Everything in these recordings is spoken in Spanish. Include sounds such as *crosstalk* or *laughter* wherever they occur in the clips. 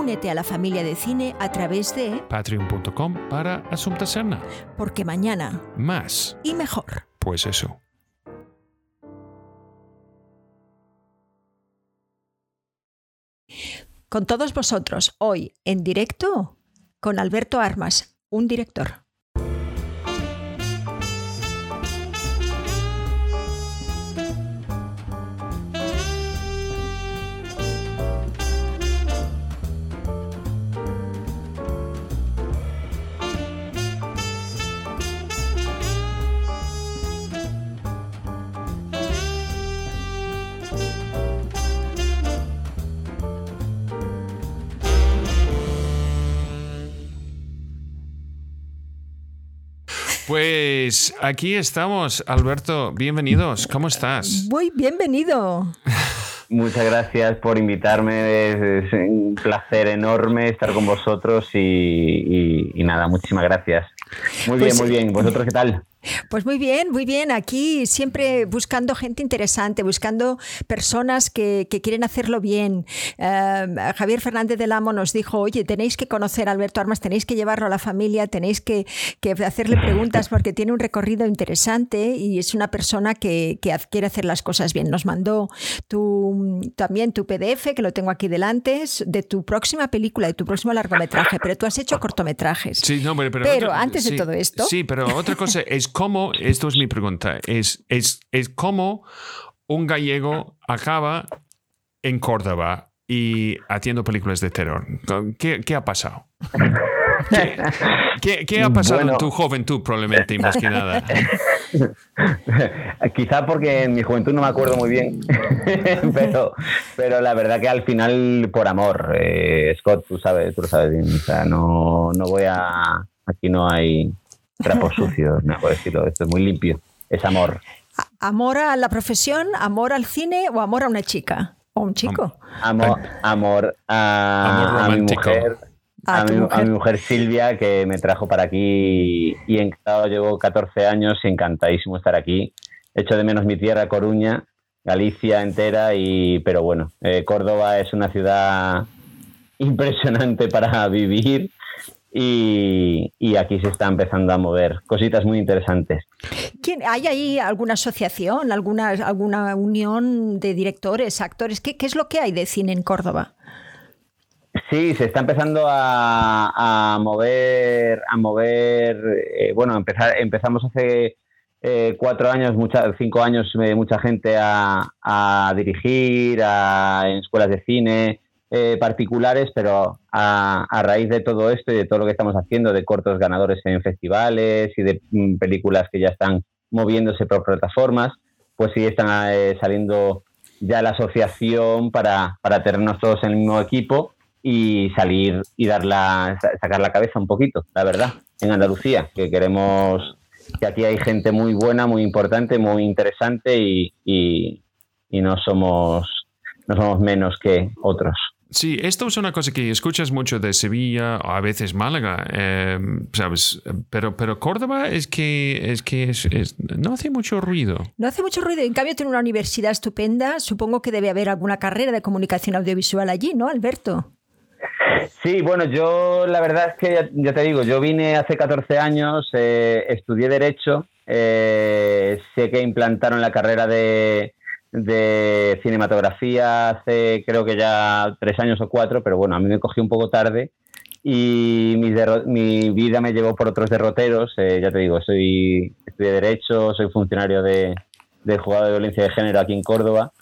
Únete a la familia de cine a través de patreon.com para Asunta Serna. Porque mañana Más. y mejor. Pues eso. Con todos vosotros, hoy en directo con Alberto Armas, un director. Pues aquí estamos, Alberto. Bienvenidos. ¿Cómo estás? Muy bienvenido. Muchas gracias por invitarme. Es, es un placer enorme estar con vosotros y, y- y nada, muchísimas gracias. Muy Pues, bien, muy bien. ¿Vosotros qué tal? Pues muy bien, muy bien. Aquí siempre buscando gente interesante, buscando personas que, que quieren hacerlo bien. Eh, Javier Fernández del Amo nos dijo, oye, tenéis que conocer a Alberto Armas, tenéis que llevarlo a la familia, tenéis que, que hacerle preguntas *laughs* porque tiene un recorrido interesante y es una persona que, que quiere hacer las cosas bien. Nos mandó tu, también tu PDF, que lo tengo aquí delante, de tu próxima película, de tu próximo largometraje, pero tú has hecho cortometrajes. Sí, no, pero, pero, antes de todo esto- Sí, pero otra cosa *laughs* es cómo, esto es mi pregunta, es, es, es cómo un gallego acaba en Córdoba y haciendo películas de terror. ¿Qué, qué ha pasado? ¿Qué, qué- qué ha pasado Bueno. en tu juventud, probablemente, más que nada? Quizá porque en mi juventud no me acuerdo muy bien, *laughs* pero, pero la verdad que al final por amor, eh, Scott, tú sabes, tú lo sabes bien, o sea, no, no voy a, aquí no hay trapos sucios, *laughs* no puedo decirlo, esto es muy limpio, es amor, ¿Amor a la profesión, amor al cine o amor a una chica? ¿O un chico? amor, amor a, Amor a mi mujer. A mi, a mujer. mi mujer Silvia, que me trajo para aquí y encantado, llevo 14 años y encantadísimo estar aquí. Echo de menos mi tierra, Coruña, Galicia entera, y pero bueno, eh, Córdoba es una ciudad impresionante para vivir y, y aquí se está empezando a mover cositas muy interesantes. ¿Quién- ¿Hay ahí alguna asociación, alguna, alguna unión de directores, actores? ¿Qué, qué es lo que hay de cine en Córdoba? Sí, se está empezando a, a mover, a mover. eh, bueno, empezar, empezamos hace eh, cuatro años, mucha, cinco años, eh, mucha gente a, a dirigir a, en escuelas de cine eh, particulares, pero a, raíz de todo esto y de todo lo que estamos haciendo, de cortos ganadores en festivales y de mm, películas que ya están moviéndose por plataformas, pues sí están eh, saliendo ya la asociación para, para tenernos todos en el mismo equipo y salir y dar la, sa- sacar la cabeza un poquito, la verdad, en Andalucía, que queremos que aquí hay gente muy buena, muy importante, muy interesante y, y, y no somos no somos menos que otros. Sí, esto es una cosa que escuchas mucho de Sevilla o a veces Málaga, eh, ¿sabes? Pero, pero Córdoba es que, es que es- es- no hace mucho ruido. No hace mucho ruido, en cambio tiene una universidad estupenda, supongo que debe haber alguna carrera de comunicación audiovisual allí, ¿no, Alberto? Sí, bueno, yo la verdad es que ya, ya te digo, yo vine hace 14 años, eh, estudié Derecho, eh, sé que implantaron la carrera de, de cinematografía hace creo que ya tres años o cuatro, pero bueno, a mí me cogió un poco tarde y derro- mi vida me llevó por otros derroteros, eh, ya te digo, soy estudié Derecho, soy funcionario de, de juzgado de violencia de género aquí en Córdoba,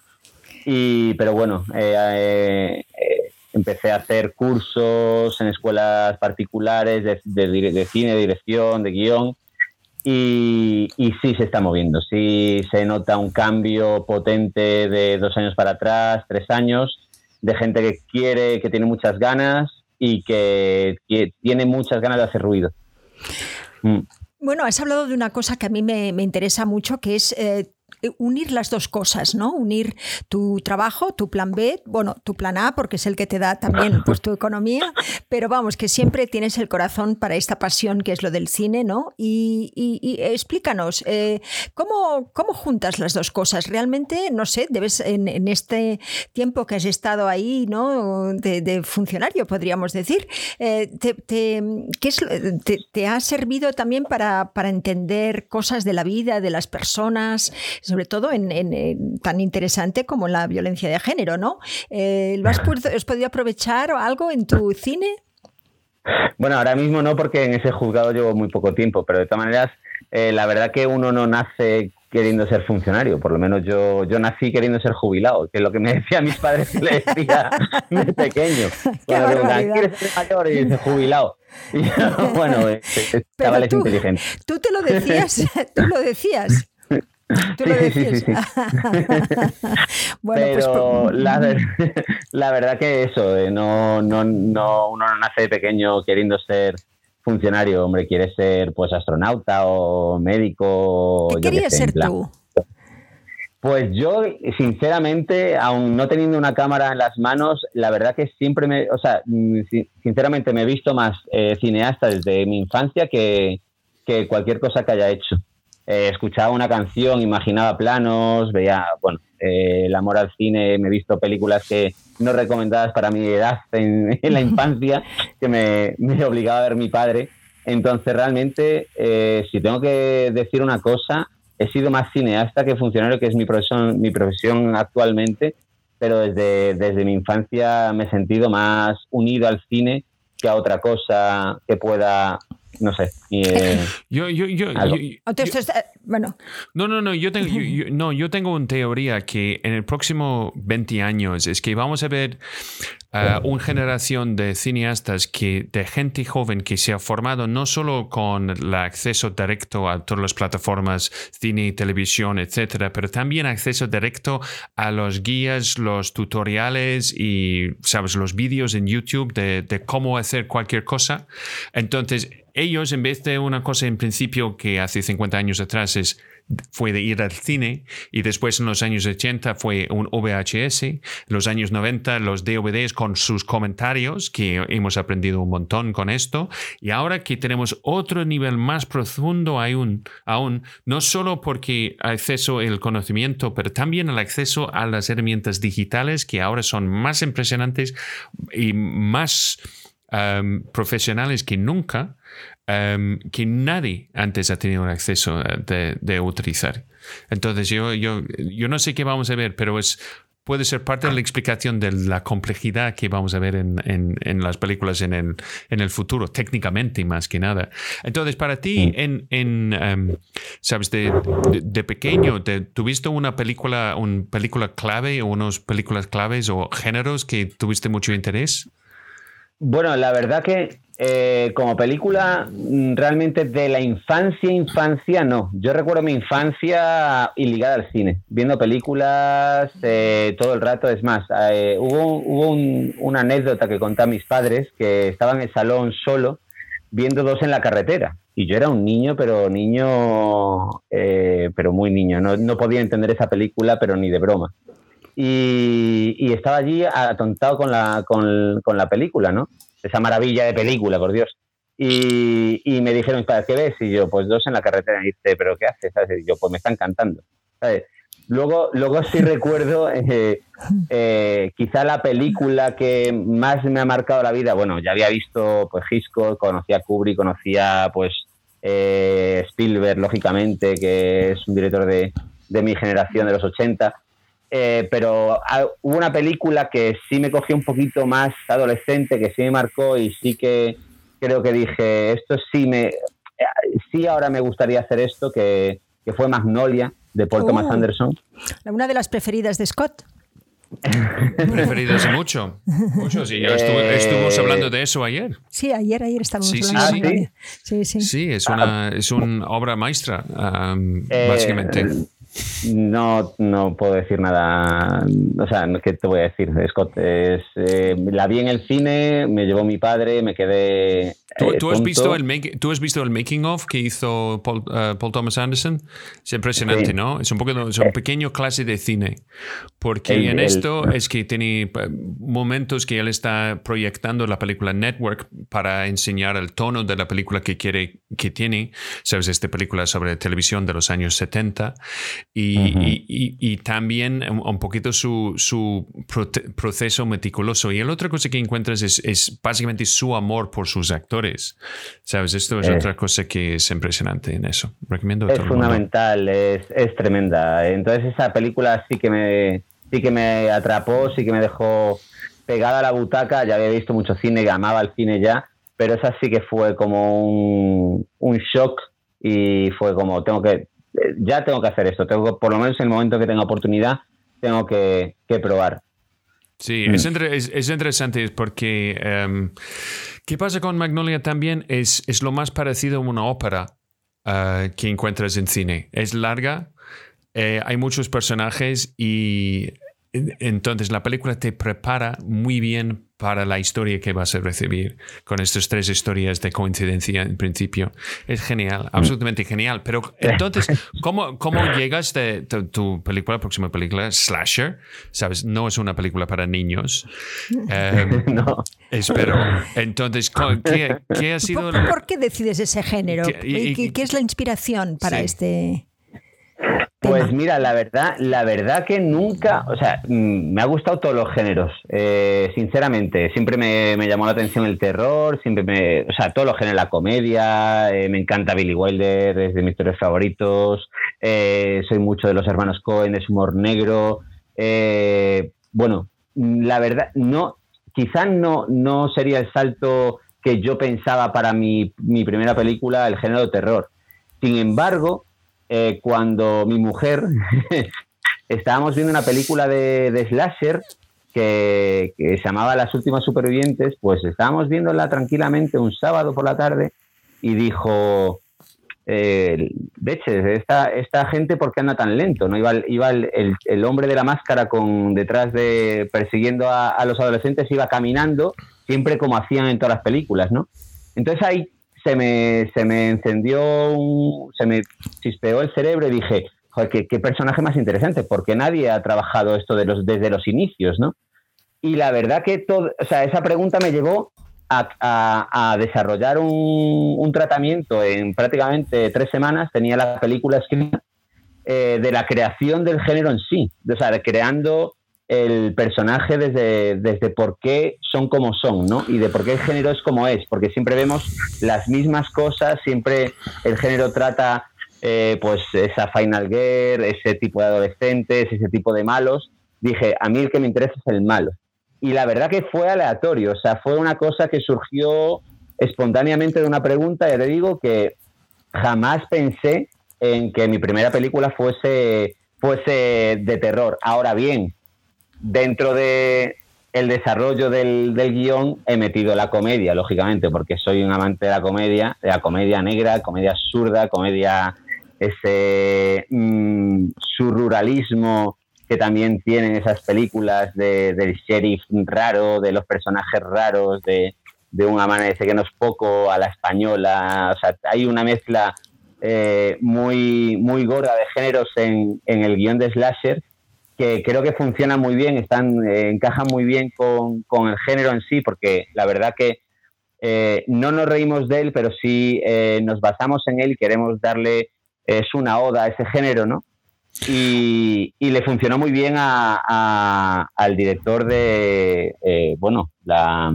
y, pero bueno, eh, eh, eh, empecé a hacer cursos en escuelas particulares de, de de cine, de dirección, de guion. Y, sí se está moviendo, sí se nota un cambio potente de dos años para atrás, tres años, de gente que quiere, que tiene muchas ganas y que, tiene muchas ganas de hacer ruido. Mm. Bueno, has hablado de una cosa que a mí me, interesa mucho, que es eh, unir las dos cosas, ¿no? Unir tu trabajo, tu plan B, bueno, tu plan A, porque es el que te da también *laughs* pues, tu economía, pero vamos, que siempre tienes el corazón para esta pasión que es lo del cine, ¿no? Y, explícanos, eh, ¿cómo, ¿cómo, juntas las dos cosas? Realmente, no sé, debes en, este tiempo que has estado ahí, ¿no? De, funcionario, podríamos decir, eh, te, ¿qué es, te, ha servido también para, para entender cosas de la vida, de las personas, sobre todo en, tan interesante como la violencia de género, ¿no? Eh, has, podido aprovechar algo en tu cine? Bueno, ahora mismo no, porque en ese juzgado llevo muy poco tiempo, pero de todas maneras, eh, la verdad que uno no nace queriendo ser funcionario, por lo menos yo, yo nací queriendo ser jubilado, que es lo que me *laughs* decía mis padres que le decía de pequeño. *laughs* Cuando ¿quieres ser mayor? Y dice jubilado. *laughs* Y bueno, este, chavales inteligentes. Tú te lo decías, tú lo decías. ¿Tú lo sí, sí, sí, bueno, pues, Pero pues... La, *laughs* la, verdad que eso, eh, no, no, no, uno no nace de pequeño queriendo ser funcionario, hombre, quiere ser pues astronauta o médico. ¿Qué querías ser tú? Pues yo, sinceramente, aún no teniendo una cámara en las manos, la verdad que siempre me, o sea, mm, sinceramente me he visto más eh, cineasta desde mi infancia que, que cualquier cosa que haya hecho. Eh, escuchaba una canción, imaginaba planos, veía, bueno, eh, el amor al cine, me he visto películas que no recomendadas para mi edad en, *laughs* la infancia, que me, obligaba a ver mi padre. Entonces, realmente, eh, si tengo que decir una cosa, he sido más cineasta que funcionario, que es mi profesión, mi profesión actualmente, pero desde, desde mi infancia me he sentido más unido al cine que a otra cosa que pueda no sé. Eh, *laughs* yo, yo, yo, bueno. No, no, no, yo tengo, *laughs* no, yo tengo una teoría que en el próximo 20 años es que vamos a ver uh, una generación de cineastas que, de gente joven que se ha formado no solo con el acceso directo a todas las plataformas, cine televisión, etcétera, pero también acceso directo a los guías, los tutoriales y, sabes, los vídeos en YouTube de, de cómo hacer cualquier cosa. Entonces, ellos, en vez de una cosa en principio que hace 50 años atrás es, fue de ir al cine y después en los años 80 fue un VHS, los años 90 los DVDs con sus comentarios, que hemos aprendido un montón con esto, y ahora que tenemos otro nivel más profundo aún, aún no solo porque acceso al conocimiento, pero también el acceso a las herramientas digitales que ahora son más impresionantes y más profesionales que nunca, um, que nadie antes ha tenido acceso de, de, utilizar. Entonces, yo, yo, yo no sé qué vamos a ver, pero es, puede ser parte de la explicación de la complejidad que vamos a ver en, en, en las películas en el, en el, futuro, técnicamente más que nada. Entonces, para ti, en, en um, sabes, de, de, de pequeño, te, ¿tuviste una película, una película clave o unas películas claves o géneros que tuviste mucho interés? Bueno, la verdad que eh, como película, mm, realmente de la infancia, infancia no. Yo recuerdo mi infancia y ligada al cine, viendo películas eh, todo el rato. Es más, eh, hubo, hubo una anécdota que conté a mis padres que estaban en el salón solo viendo dos en la carretera. Y yo era un niño, pero niño, pero muy niño. No, no podía entender esa película, pero ni de broma y, estaba allí atontado con la, con, con, la película, ¿no? Esa maravilla de película, por Dios. Y, me dijeron, ¿qué ves? Y yo, pues dos en la carretera. Y dice, ¿pero qué haces? Y yo, pues me están cantando. Luego, luego sí recuerdo, *laughs* eh, eh, quizá la película que más me ha marcado la vida, bueno, ya había visto pues Hitchcock, conocía Kubrick, conocía pues eh, Spielberg, lógicamente, que es un director de, de mi generación de los 80, eh, pero ah, hubo una película que sí me cogió un poquito más adolescente, que sí me marcó y sí que creo que dije, esto sí me, eh, sí ahora me gustaría hacer esto, que, que fue Magnolia de Paul Thomas oh. Anderson. Una de las preferidas de Scott. *laughs* Preferidas mucho, mucho, sí. Ya eh, estuvimos hablando de eso ayer. Sí, ayer, ayer estábamos sí, hablando sí, sí. sí, sí. es una, es una obra maestra, básicamente. No, no puedo decir nada. O sea, ¿qué te voy a decir? Scott, es, eh, la vi en el cine, me llevó mi padre, me quedé ¿Tú, has visto el ¿Tú has visto el making of que hizo Paul, Thomas Anderson? Es impresionante, ¿no? Es un, poco, es un pequeño clase de cine. Porque en esto es que tiene momentos que él está proyectando la película Network para enseñar el tono de la película que quiere que tiene. Sabes, esta película sobre televisión de los años 70. Y, y, también un poquito su, su proceso meticuloso. Y la otra cosa que encuentras es, es básicamente su amor por sus actores. ¿Sabes? Esto es, otra cosa que es impresionante en eso. Recomiendo. Es fundamental, es, es, tremenda. Entonces esa película sí que me sí que me atrapó, sí que me dejó pegada a la butaca. Ya había visto mucho cine, amaba el cine ya, pero esa sí que fue como un, un shock y fue como tengo que ya tengo que hacer esto, tengo por lo menos en el momento que tenga oportunidad tengo que, que probar. Sí, es, es, interesante porque em, ¿qué pasa con Magnolia también? Es, es lo más parecido a una ópera eh, que encuentras en cine. Es larga, eh, hay muchos personajes y entonces la película te prepara muy bien para la historia que vas a recibir con estas tres historias de coincidencia en principio. Es genial, mm. absolutamente genial. Pero *laughs* entonces, ¿cómo, cómo llegas de tu, película, próxima película, Slasher? Sabes, no es una película para niños. Em, *laughs* no. Espero. Entonces, ¿qué, ha sido? ¿Por, qué decides ese género? ¿Qué, qué es la inspiración para este...? Pues mira, la verdad, la verdad que nunca, o sea, mm, me ha gustado todos los géneros, eh, sinceramente. Siempre me, llamó la atención el terror, siempre me, o sea, todos los géneros, la comedia, eh, me encanta Billy Wilder, es de mis historias favoritos. Eh, soy mucho de los hermanos Cohen, es humor negro. bueno, la verdad, no, quizás no, no sería el salto que yo pensaba para mi, mi primera película, el género de terror. Sin embargo, eh, cuando mi mujer *laughs* estábamos viendo una película de, slasher que, se llamaba Las últimas supervivientes, pues estábamos viéndola tranquilamente un sábado por la tarde y dijo, eh, esta, esta gente por qué anda tan lento, ¿no? Iba, el, hombre de la máscara con detrás de persiguiendo a, a, los adolescentes, iba caminando, siempre como hacían en todas las películas, ¿no? Entonces ahí se me, se me encendió, se me chispeó el cerebro y dije, joder, qué, personaje más interesante, porque nadie ha trabajado esto de los, desde los inicios, ¿no? Y la verdad que todo, o sea, esa pregunta me llevó a, desarrollar un, un, tratamiento en prácticamente tres semanas. Tenía la película escrita eh, de la creación del género en sí, o sea, creando el personaje desde, desde por qué son como son, ¿no? Y de por qué el género es como es, porque siempre vemos las mismas cosas, siempre el género trata eh, pues esa Final Girl, ese tipo de adolescentes, ese tipo de malos. Dije, a mí el que me interesa es el malo. Y la verdad que fue aleatorio, o sea, fue una cosa que surgió espontáneamente de una pregunta, ya te digo que jamás pensé en que mi primera película fuese, fuese de terror. Ahora bien, dentro de el desarrollo del, guion he metido la comedia, lógicamente, porque soy un amante de la comedia, de la comedia negra, comedia absurda, comedia ese mm, surruralismo que también tienen esas películas de, del sheriff raro, de los personajes raros, de, de un amanece que no es poco a la española. O sea, hay una mezcla eh, muy, muy gorda de géneros en, en el guion de Slasher que creo que funciona muy bien, están, eh, encajan muy bien con, el género en sí, porque la verdad que eh, no nos reímos de él, pero sí eh, nos basamos en él y queremos darle, es una oda a ese género, ¿no? Y, le funcionó muy bien al director de, bueno, la,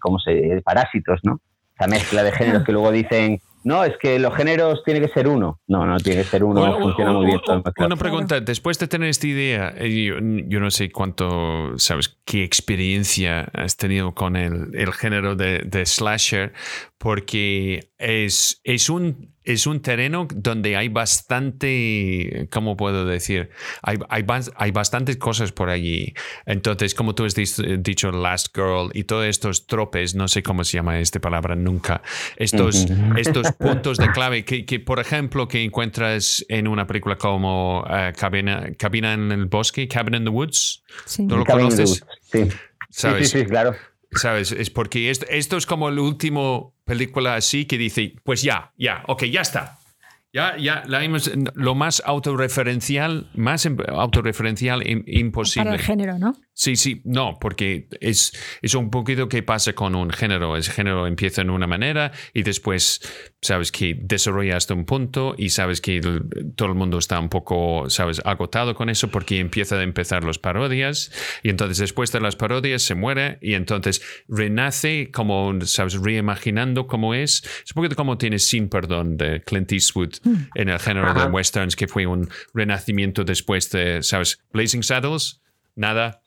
¿cómo se Parásitos, ¿no? Esa mezcla de géneros que luego dicen no, es que los géneros tiene que ser uno. No, no tiene que ser uno. funciona muy bien. Una pregunta, después de tener esta idea, eh, yo, no sé cuánto, sabes, qué experiencia has tenido con el, género de, de, slasher, porque es, es un es un terreno donde hay bastante, ¿cómo puedo decir? Hay, hay, bastantes cosas por allí. Entonces, como tú has dicho, Last Girl y todos estos tropes, no sé cómo se llama esta palabra nunca, estos, estos *laughs* puntos de clave que, por ejemplo, que encuentras en una película como uh, Cabina, en el Bosque, Cabin in the Woods. Sí. ¿No lo conoces? Sí. sí. sí, claro. ¿Sabes? Es porque esto, esto es como el último película así que dice, pues ya, ya, ok, ya está. Ya, ya, la lo más autorreferencial, más autorreferencial imposible. Para el género, ¿no? Sí, sí, no, porque es, es un poquito que pasa con un género. El género empieza en una manera y después sabes que desarrolla hasta un punto y sabes que todo el mundo está un poco, sabes, agotado con eso porque empieza a empezar las parodias y entonces después de las parodias se muere y entonces renace como, sabes, reimaginando cómo es. Es un poquito como tienes Sin Perdón de Clint Eastwood mm. en el género de westerns, que fue un renacimiento después de, sabes, Blazing Saddles, nada,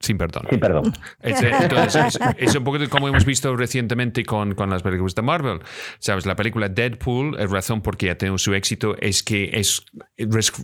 sin perdón. Sin perdón. Es, entonces, es, un poco como hemos visto recientemente con, con, las películas de Marvel. ¿Sabes? La película Deadpool, la razón por qué ha tenido su éxito es que es,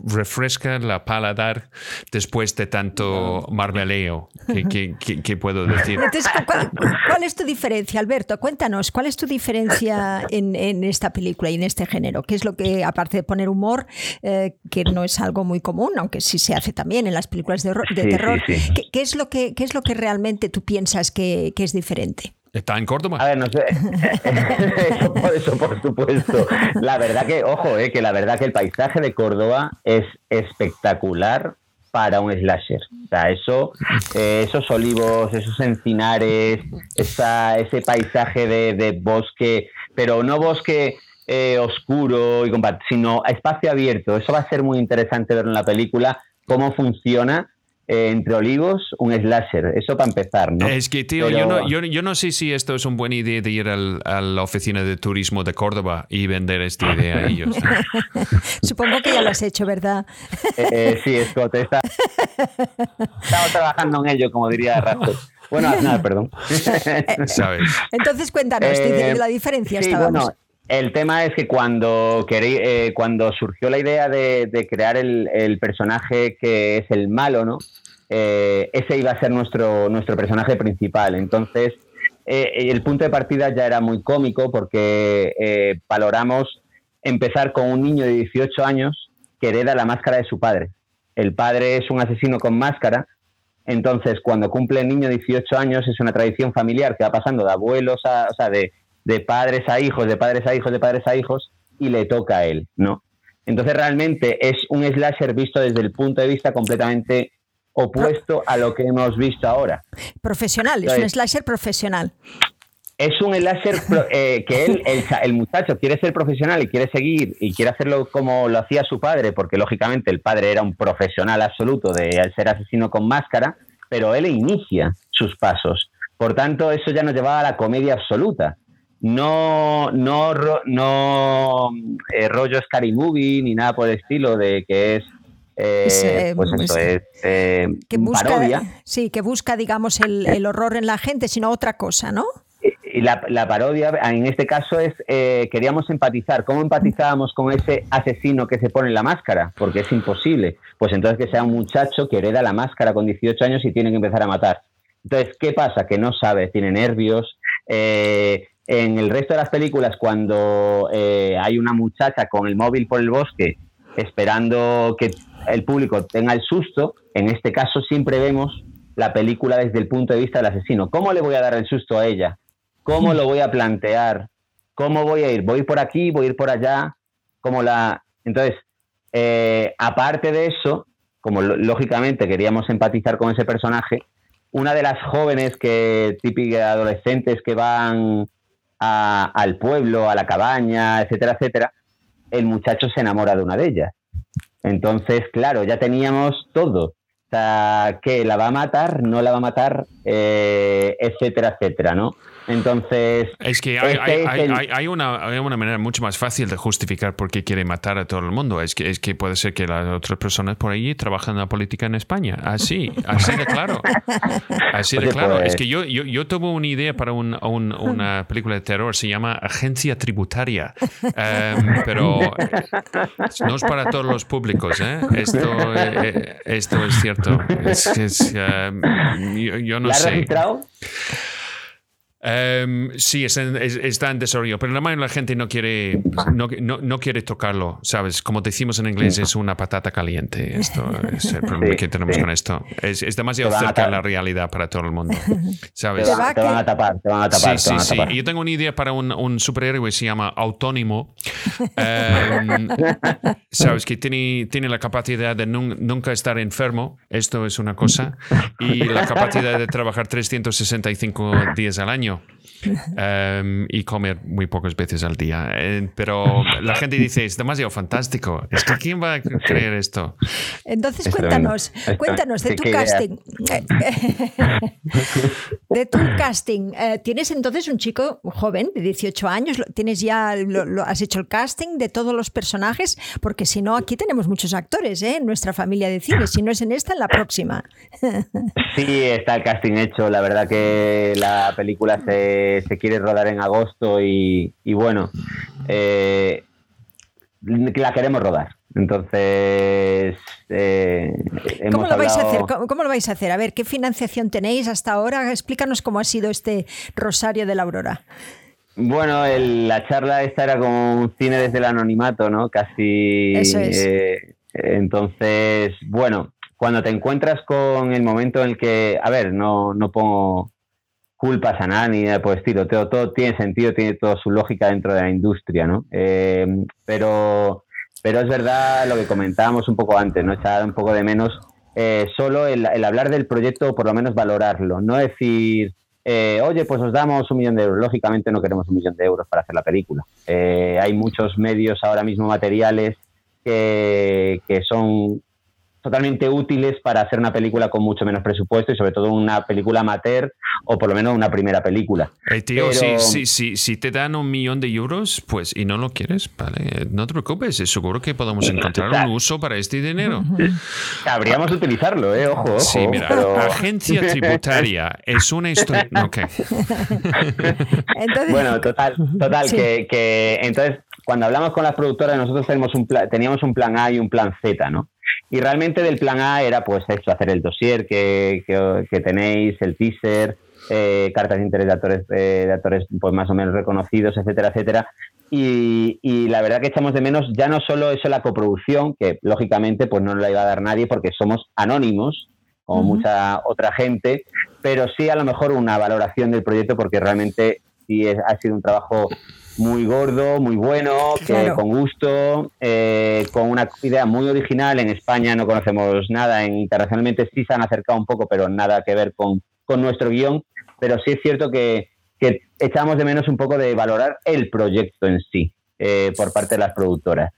refresca la paladar después de tanto marveleo. ¿Qué, puedo decir? Entonces, ¿cuál, es tu diferencia, Alberto? Cuéntanos, ¿cuál es tu diferencia en, en, esta película y en este género? ¿Qué es lo que, aparte de poner humor, eh, que no es algo muy común, aunque sí se hace también en las películas de, terror, ¿qué es lo ¿qué, es lo que realmente tú piensas que, es diferente? Está en Córdoba. A ver, no sé. *laughs* eso, por supuesto. La verdad que, ojo, eh, que la verdad que el paisaje de Córdoba es espectacular para un slasher. O sea, eso, eh, esos olivos, esos encinares, esa, ese paisaje de, bosque, pero no bosque eh, oscuro y sino espacio abierto. Eso va a ser muy interesante ver en la película cómo funciona eh, entre olivos un slasher. Eso para empezar, ¿no? Es que, tío, yo, no, yo, no sé si esto es una buena idea de ir a la oficina de turismo de Córdoba y vender esta idea a ellos. *laughs* Supongo que ya lo has hecho, ¿verdad? Eh, eh, sí, Scott, está... estamos trabajando en ello, como diría Rato. Bueno, nada, perdón. *laughs* ¿Sabes? Entonces, cuéntanos, la diferencia sí, estábamos. El tema es que cuando, eh, cuando surgió la idea de, crear el, personaje que es el malo, ¿no? Eh, ese iba a ser nuestro, nuestro personaje principal. Entonces, eh, el punto de partida ya era muy cómico porque valoramos empezar con un niño de 18 años que hereda la máscara de su padre. El padre es un asesino con máscara. Entonces, cuando cumple el niño 18 años, es una tradición familiar que va pasando de abuelos a, o sea, de, de padres a hijos, de padres a hijos, de padres a hijos, y le toca a él, ¿no? Entonces realmente es un slasher visto desde el punto de vista completamente opuesto a lo que hemos visto ahora. Profesional, es un slasher profesional. Es un slasher eh, que él, el, muchacho quiere ser profesional y quiere seguir y quiere hacerlo como lo hacía su padre, porque lógicamente el padre era un profesional absoluto de ser asesino con máscara, pero él inicia sus pasos. Por tanto, eso ya nos llevaba a la comedia absoluta no, no, no eh, rollo Scary Movie ni nada por el estilo de que es eh, eh, pues eso es que busca, parodia. Sí, que busca, digamos, el, horror en la gente, sino otra cosa, ¿no? Y la, parodia, en este caso, es queríamos empatizar. ¿Cómo empatizábamos con ese asesino que se pone la máscara? Porque es imposible. Pues entonces que sea un muchacho que hereda la máscara con 18 años y tiene que empezar a matar. Entonces, ¿qué pasa? Que no sabe, tiene nervios, eh, en el resto de las películas, cuando eh, hay una muchacha con el móvil por el bosque esperando que el público tenga el susto, en este caso siempre vemos la película desde el punto de vista del asesino. ¿Cómo le voy a dar el susto a ella? ¿Cómo lo voy a plantear? ¿Cómo voy a ir? ¿Voy por aquí? ¿Voy a ir por allá? ¿Cómo la... Entonces, eh, aparte de eso, como lógicamente queríamos empatizar con ese personaje, una de las jóvenes que típicas adolescentes que van al pueblo, a la cabaña, etcétera, etcétera, el muchacho se enamora de una de ellas. Entonces, claro, ya teníamos todo. O sea, que la va a matar, no la va a matar, eh, etcétera, etcétera, ¿no? Entonces. Es que hay, hay, una, hay, una, manera mucho más fácil de justificar por qué quiere matar a todo el mundo. Es que, es que puede ser que las otras personas por allí trabajan en la política en España. Así, así de claro. Así de claro. Es que yo, yo, yo tuve una idea para un, una película de terror, se llama Agencia Tributaria. Em, pero no es para todos los públicos. ¿eh? Esto, eh, esto es cierto. Es, em, yo, no sé. Em, sí, está en desarrollo, pero la mayoría de la gente no quiere, no, no, quiere tocarlo, ¿sabes? Como decimos en inglés, es una patata caliente. Esto es el problema que tenemos con esto. Es, es demasiado cerca de la realidad para todo el mundo, *laughs* ¿sabes? Te, van a tapar, te van a tapar. Sí, sí, sí. Yo tengo una idea para un, un superhéroe, se llama Autónimo. *laughs* Em, ¿Sabes? Que tiene, tiene la capacidad de nunca estar enfermo, esto es una cosa, y la capacidad de trabajar 365 días al año. Em, y comer muy pocas veces al día. Eh, pero la gente dice, es demasiado fantástico. Es que ¿quién va a *laughs* creer esto? Entonces cuéntanos, cuéntanos de tu casting. *laughs* de tu casting. Eh, tienes entonces un chico joven de 18 años, tienes ya, lo, has hecho el casting de todos los personajes, porque si no, aquí tenemos muchos actores ¿eh? en nuestra familia de cine. Si no es en esta, en la próxima. sí, está el casting hecho. La verdad que la película se se, quiere rodar en agosto y, bueno, eh, la queremos rodar. Entonces, eh, ¿Cómo, lo vais a hacer? ¿Cómo, lo vais a hacer? A ver, ¿qué financiación tenéis hasta ahora? Explícanos cómo ha sido este Rosario de la Aurora. Bueno, la charla esta era como un cine desde el anonimato, ¿no? Casi. Eso es. Eh, entonces, bueno, cuando te encuentras con el momento en el que, a ver, no, no pongo culpas a nadie por estilo. Todo, todo tiene sentido, tiene toda su lógica dentro de la industria, ¿no? Eh, pero, pero es verdad lo que comentábamos un poco antes, ¿no? Echar un poco de menos eh, solo el, hablar del proyecto, o por lo menos valorarlo, no decir, eh, oye, pues os damos un millón de euros. Lógicamente no queremos un millón de euros para hacer la película. hay muchos medios ahora mismo materiales que, que son totalmente útiles para hacer una película con mucho menos presupuesto y sobre todo una película amateur o por lo menos una primera película. tío, si, te dan un millón de euros pues y no lo quieres, vale, no te preocupes, seguro que podemos encontrar un uso para este dinero. *laughs* Sabríamos utilizarlo, ¿eh? Ojo, Sí, mira, agencia *laughs* tributaria es una historia... *laughs* bueno, total, total, que, que entonces cuando hablamos con las productoras nosotros tenemos un teníamos un plan A y un plan Z, ¿no? Y realmente del plan A era pues eso, hacer el dossier que, que, tenéis, el teaser, eh, cartas de interés de actores, eh, de actores pues más o menos reconocidos, etcétera, etcétera. Y, y, la verdad que echamos de menos ya no solo eso la coproducción, que lógicamente pues no la iba a dar nadie porque somos anónimos, como mucha otra gente, pero sí a lo mejor una valoración del proyecto porque realmente sí ha sido un trabajo muy gordo, muy bueno, que con gusto, eh, con una idea muy original. En España no conocemos nada, en, internacionalmente sí se han acercado un poco, pero nada que ver con, con nuestro guion. Pero sí es cierto que, que, echamos de menos un poco de valorar el proyecto en sí eh, por parte de las productoras.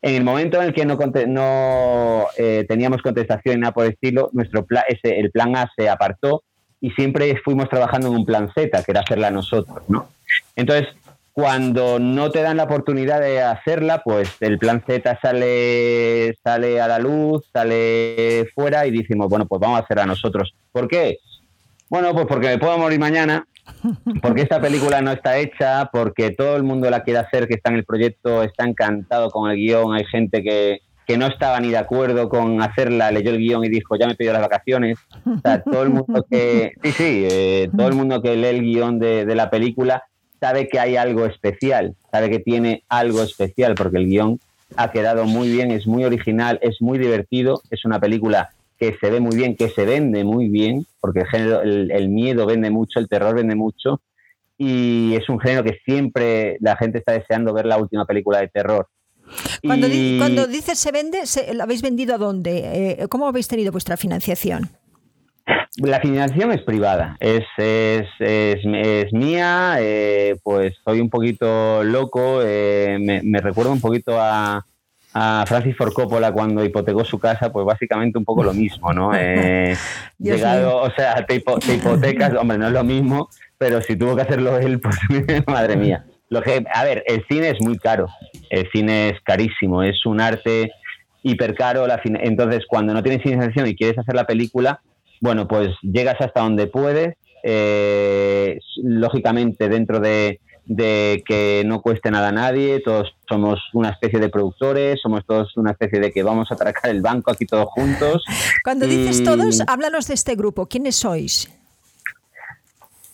En el momento en el que no, no eh, teníamos contestación y nada por el estilo, nuestro plan, ese, el plan A se apartó y siempre fuimos trabajando en un plan Z, que era hacerla nosotros, ¿no? Entonces, cuando no te dan la oportunidad de hacerla, pues el plan Z sale, sale a la luz, sale fuera y decimos, bueno, pues vamos a hacerla nosotros. ¿Por qué? Bueno, pues porque me puedo morir mañana, porque esta película no está hecha, porque todo el mundo la quiere hacer, que está en el proyecto, está encantado con el guion, hay gente que, que no estaba ni de acuerdo con hacerla, leyó el guion y dijo, ya me pidió las vacaciones. O sea, todo el mundo que, sí, sí, eh, todo el mundo que lee el guion de, de la película sabe que hay algo especial, sabe que tiene algo especial, porque el guion ha quedado muy bien, es muy original, es muy divertido, es una película que se ve muy bien, que se vende muy bien, porque el, género, el, miedo vende mucho, el terror vende mucho, y es un género que siempre la gente está deseando ver la última película de terror. Cuando, cuando dices se vende, ¿lo habéis vendido a dónde? Eh, ¿Cómo habéis tenido vuestra financiación? La financiación es privada, es, es, es, mía, eh, pues soy un poquito loco, eh, me, me recuerda un poquito a, a Francis Ford Coppola cuando hipotecó su casa, pues básicamente un poco lo mismo, ¿no? *laughs* Eh, llegado, o sea, te, hipotecas, hombre, no es lo mismo, pero si tuvo que hacerlo él, pues *laughs* madre mía. Lo que, a ver, el cine es muy caro, el cine es carísimo, es un arte hiper caro, la, entonces cuando no tienes financiación y quieres hacer la película, bueno, pues llegas hasta donde puedes, eh, lógicamente dentro de, que no cueste nada a nadie, todos somos una especie de productores, somos todos una especie de que vamos a atracar el banco aquí todos juntos. *laughs* Cuando dices todos, háblanos de este grupo, ¿quiénes sois?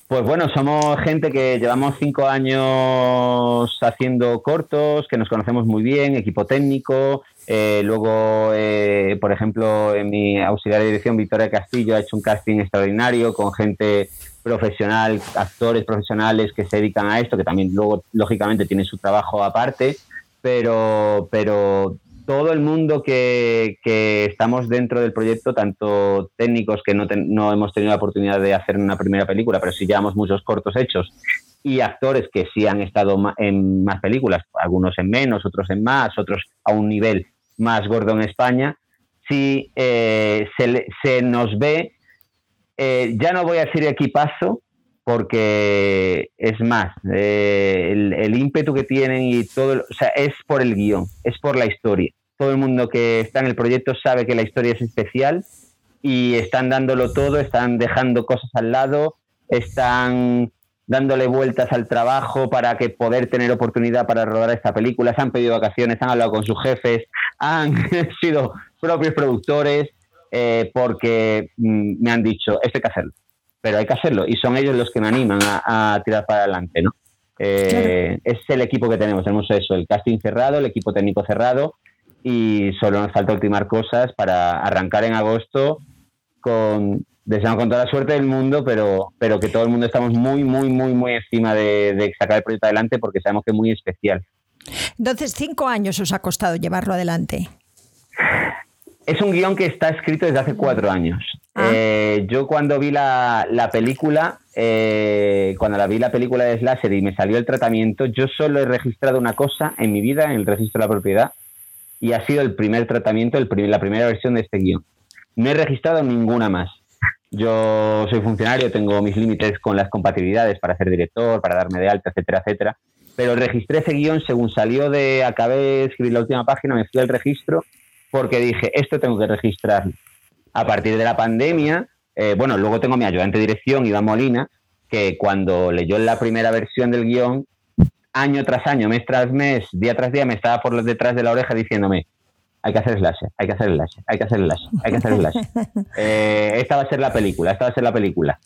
Pues bueno, somos gente que llevamos cinco años haciendo cortos, que nos conocemos muy bien, equipo técnico. Eh, luego, eh, por ejemplo, en mi auxiliar de dirección, Victoria Castillo, ha hecho un casting extraordinario con gente profesional, actores profesionales que se dedican a esto, que también luego, lógicamente, tienen su trabajo aparte. Pero, pero todo el mundo que, estamos dentro del proyecto, tanto técnicos que no, no, hemos tenido la oportunidad de hacer una primera película, pero sí llevamos muchos cortos hechos, y actores que sí han estado en más películas, algunos en menos, otros en más, otros a un nivel más gordo en España, sí eh, se, nos ve, eh, ya no voy a decir equipazo, porque es más, eh, el, ímpetu que tienen y todo, o sea, es por el guion, es por la historia. Todo el mundo que está en el proyecto sabe que la historia es especial y están dándolo todo, están dejando cosas al lado, están dándole vueltas al trabajo para que poder tener oportunidad para rodar esta película, se han pedido vacaciones, han hablado con sus jefes, han *laughs* sido propios productores eh, porque mm, me han dicho, esto hay que hacerlo, pero hay que hacerlo y son ellos los que me animan a, tirar para adelante, ¿no? Eh, es el equipo que tenemos, tenemos eso, el casting cerrado, el equipo técnico cerrado y solo nos falta ultimar cosas para arrancar en agosto con deseamos con toda la suerte del mundo, pero, pero que todo el mundo estamos muy, muy, muy, muy encima de, sacar el proyecto adelante porque sabemos que es muy especial. Entonces, cinco años os ha costado llevarlo adelante. Es un guion que está escrito desde hace cuatro años. Ah. Eh, yo cuando vi la, película, eh, cuando la vi la película de Slasher y me salió el tratamiento, yo solo he registrado una cosa en mi vida, en el registro de la propiedad, y ha sido el primer tratamiento, la primera versión de este guion. No he registrado ninguna más. Yo soy funcionario, tengo mis límites con las compatibilidades para ser director, para darme de alta, etcétera, etcétera. Pero registré ese guion según salió de, acabé de escribir la última página, me fui al registro porque dije, esto tengo que registrarlo. A partir de la pandemia, eh, bueno, luego tengo mi ayudante de dirección, Iván Molina, que cuando leyó la primera versión del guion, año tras año, mes tras mes, día tras día, me estaba por detrás de la oreja diciéndome, hay que hacer slash, hay que hacer slash, hay que hacer slash, hay que hacer slash. *laughs* Eh, esta va a ser la película, esta va a ser la película.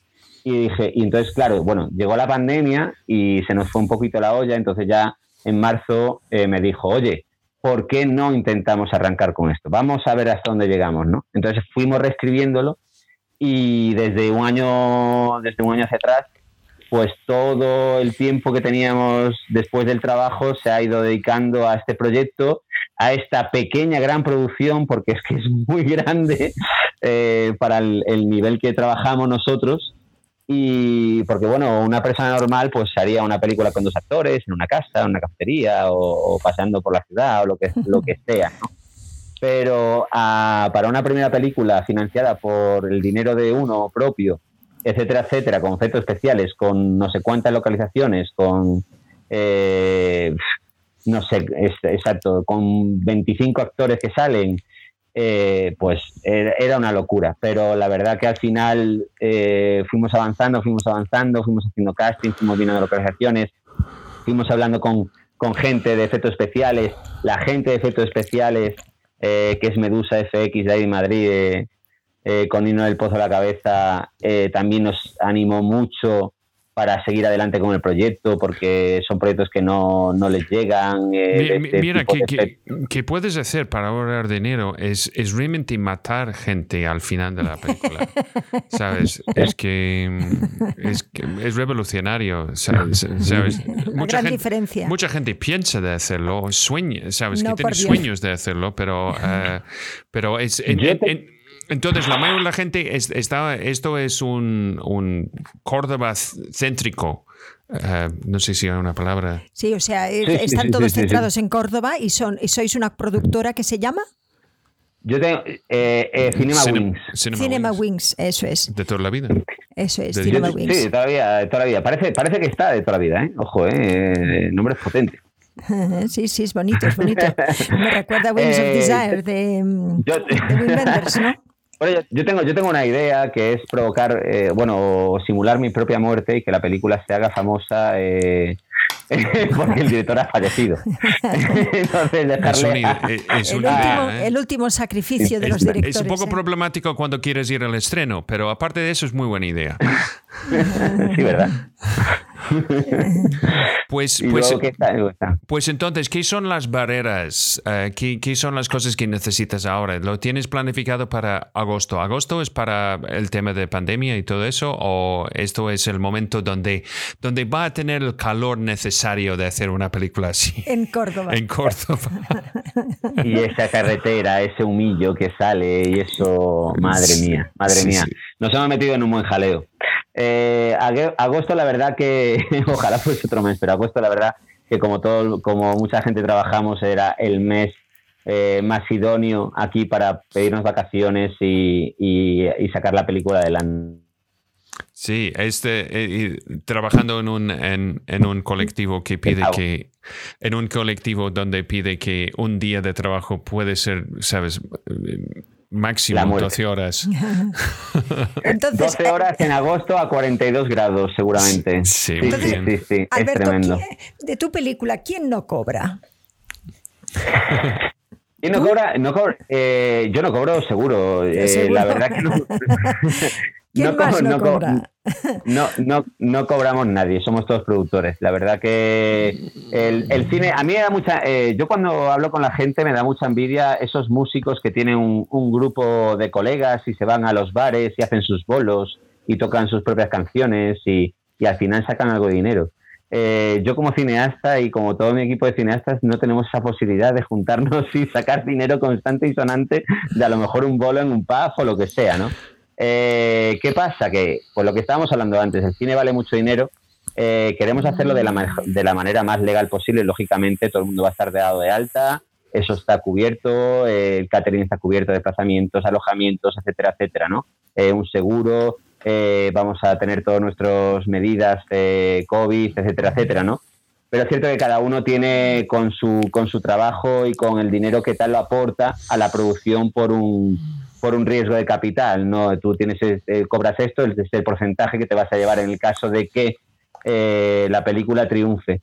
Y dije, y entonces, claro, bueno, llegó la pandemia y se nos fue un poquito la olla, entonces ya en marzo eh, me dijo, oye, ¿por qué no intentamos arrancar con esto? Vamos a ver hasta dónde llegamos, ¿no? Entonces fuimos reescribiéndolo y desde un año, desde un año hacia atrás pues todo el tiempo que teníamos después del trabajo se ha ido dedicando a este proyecto, a esta pequeña gran producción, porque es que es muy *laughs* grande eh, para el, nivel que trabajamos nosotros. Y porque, bueno, una persona normal pues haría una película con dos actores en una casa, en una cafetería o, paseando por la ciudad o lo que, lo que *laughs* sea, ¿no? Pero para una primera película financiada por el dinero de uno propio, etcétera, etcétera, con efectos especiales, con no sé cuántas localizaciones, con, eh, no sé, exacto, con 25 actores que salen, eh, pues era una locura. Pero la verdad que al final eh, fuimos avanzando, fuimos avanzando, fuimos haciendo casting, fuimos viendo localizaciones, fuimos hablando con, con gente de efectos especiales, la gente de efectos especiales, que es Medusa FX de ahí en Madrid, eh, con Nino del Pozo a la cabeza, eh, también nos animó mucho para seguir adelante con el proyecto, porque son proyectos que no, no les llegan. Eh, mira, que, puedes hacer para ahorrar dinero es, es realmente matar gente al final de la película. *laughs* ¿Sabes? Es que es, es revolucionario. ¿sabes? Mucha gente, diferencia. Mucha gente piensa de hacerlo, sueña, ¿sabes? que tiene sueños de hacerlo, pero, pero es... Entonces, la mayoría de la gente está, esto es un, un Córdoba céntrico. Eh, no sé si hay una palabra. Sí, o sea, *laughs* están todos centrados en Córdoba y son y sois una productora que se llama. Yo tengo eh, eh, Cinema, Wings. Cinema, Wings. eso es. De toda la vida. Eso es, Cinema Wings. Sí, de toda la vida. De toda la vida. Parece, parece que está de toda la vida, ¿eh? Ojo, ¿eh? nombre es potente. *laughs* Sí, sí, es bonito, es bonito. Me recuerda a Wings of Desire de, de Wim Wenders, ¿no? *laughs* yo tengo, yo tengo una idea que es provocar, eh, bueno, simular mi propia muerte y que la película se haga famosa eh, *laughs* porque el director ha fallecido. Entonces, dejarle el, último, sacrificio de los directores. Es un poco problemático cuando quieres ir al estreno, pero aparte de eso es muy buena idea. *laughs* sí, ¿verdad? *laughs* *laughs* pues, pues, pues entonces, ¿qué son las barreras? Eh, ¿qué, son las cosas que necesitas ahora? ¿Lo tienes planificado para agosto? ¿Agosto es para el tema de pandemia y todo eso? ¿O esto es el momento donde, donde va a tener el calor necesario de hacer una película así? En Córdoba. *laughs* En Córdoba. y esa carretera, ese humillo que sale y eso, madre mía, madre mía. Nos hemos metido en un buen jaleo. Eh, agosto, la verdad que, *laughs* ojalá fuese otro mes, pero agosto, la verdad que como, todo, como mucha gente trabajamos, era el mes eh, más idóneo aquí para pedirnos vacaciones y, sacar la película adelante. Sí, este, eh, trabajando en un, en, un colectivo que pide que, en un colectivo donde pide que un día de trabajo puede ser, sabes, Máximo 12 horas. *laughs* 12 horas en agosto a 42 grados, seguramente. Sí, sí, sí, es tremendo. de tu película, ¿quién no cobra? *laughs* ¿Quién no cobra? No eh, yo no cobro seguro. Eh, la verdad que no. *laughs* ¿Quién más no, cobra? No, no, no, cobramos nadie, somos todos productores. La verdad que el, cine, a mí me da mucha, eh, yo cuando hablo con la gente me da mucha envidia esos músicos que tienen un, grupo de colegas y se van a los bares y hacen sus bolos y tocan sus propias canciones y, al final sacan algo de dinero. Eh, yo como cineasta y como todo mi equipo de cineastas no tenemos esa posibilidad de juntarnos y sacar dinero constante y sonante de a lo mejor un bolo en un pub o lo que sea, ¿no? Eh, ¿Qué pasa? Que, por lo que estábamos hablando antes, el cine vale mucho dinero. Eh, queremos hacerlo de la, de la manera más legal posible. Lógicamente, todo el mundo va a estar dado de alta. Eso está cubierto. Eh, el catering está cubierto, desplazamientos, alojamientos, etcétera, etcétera, ¿no? un seguro. Vamos a tener todas nuestras medidas de COVID, etcétera, etcétera, ¿no? Pero es cierto que cada uno tiene con su, con su trabajo y con el dinero que tal lo aporta a la producción por un, por un riesgo de capital, ¿no? Tú tienes, eh, cobras esto, es el porcentaje que te vas a llevar en el caso de que eh, la película triunfe.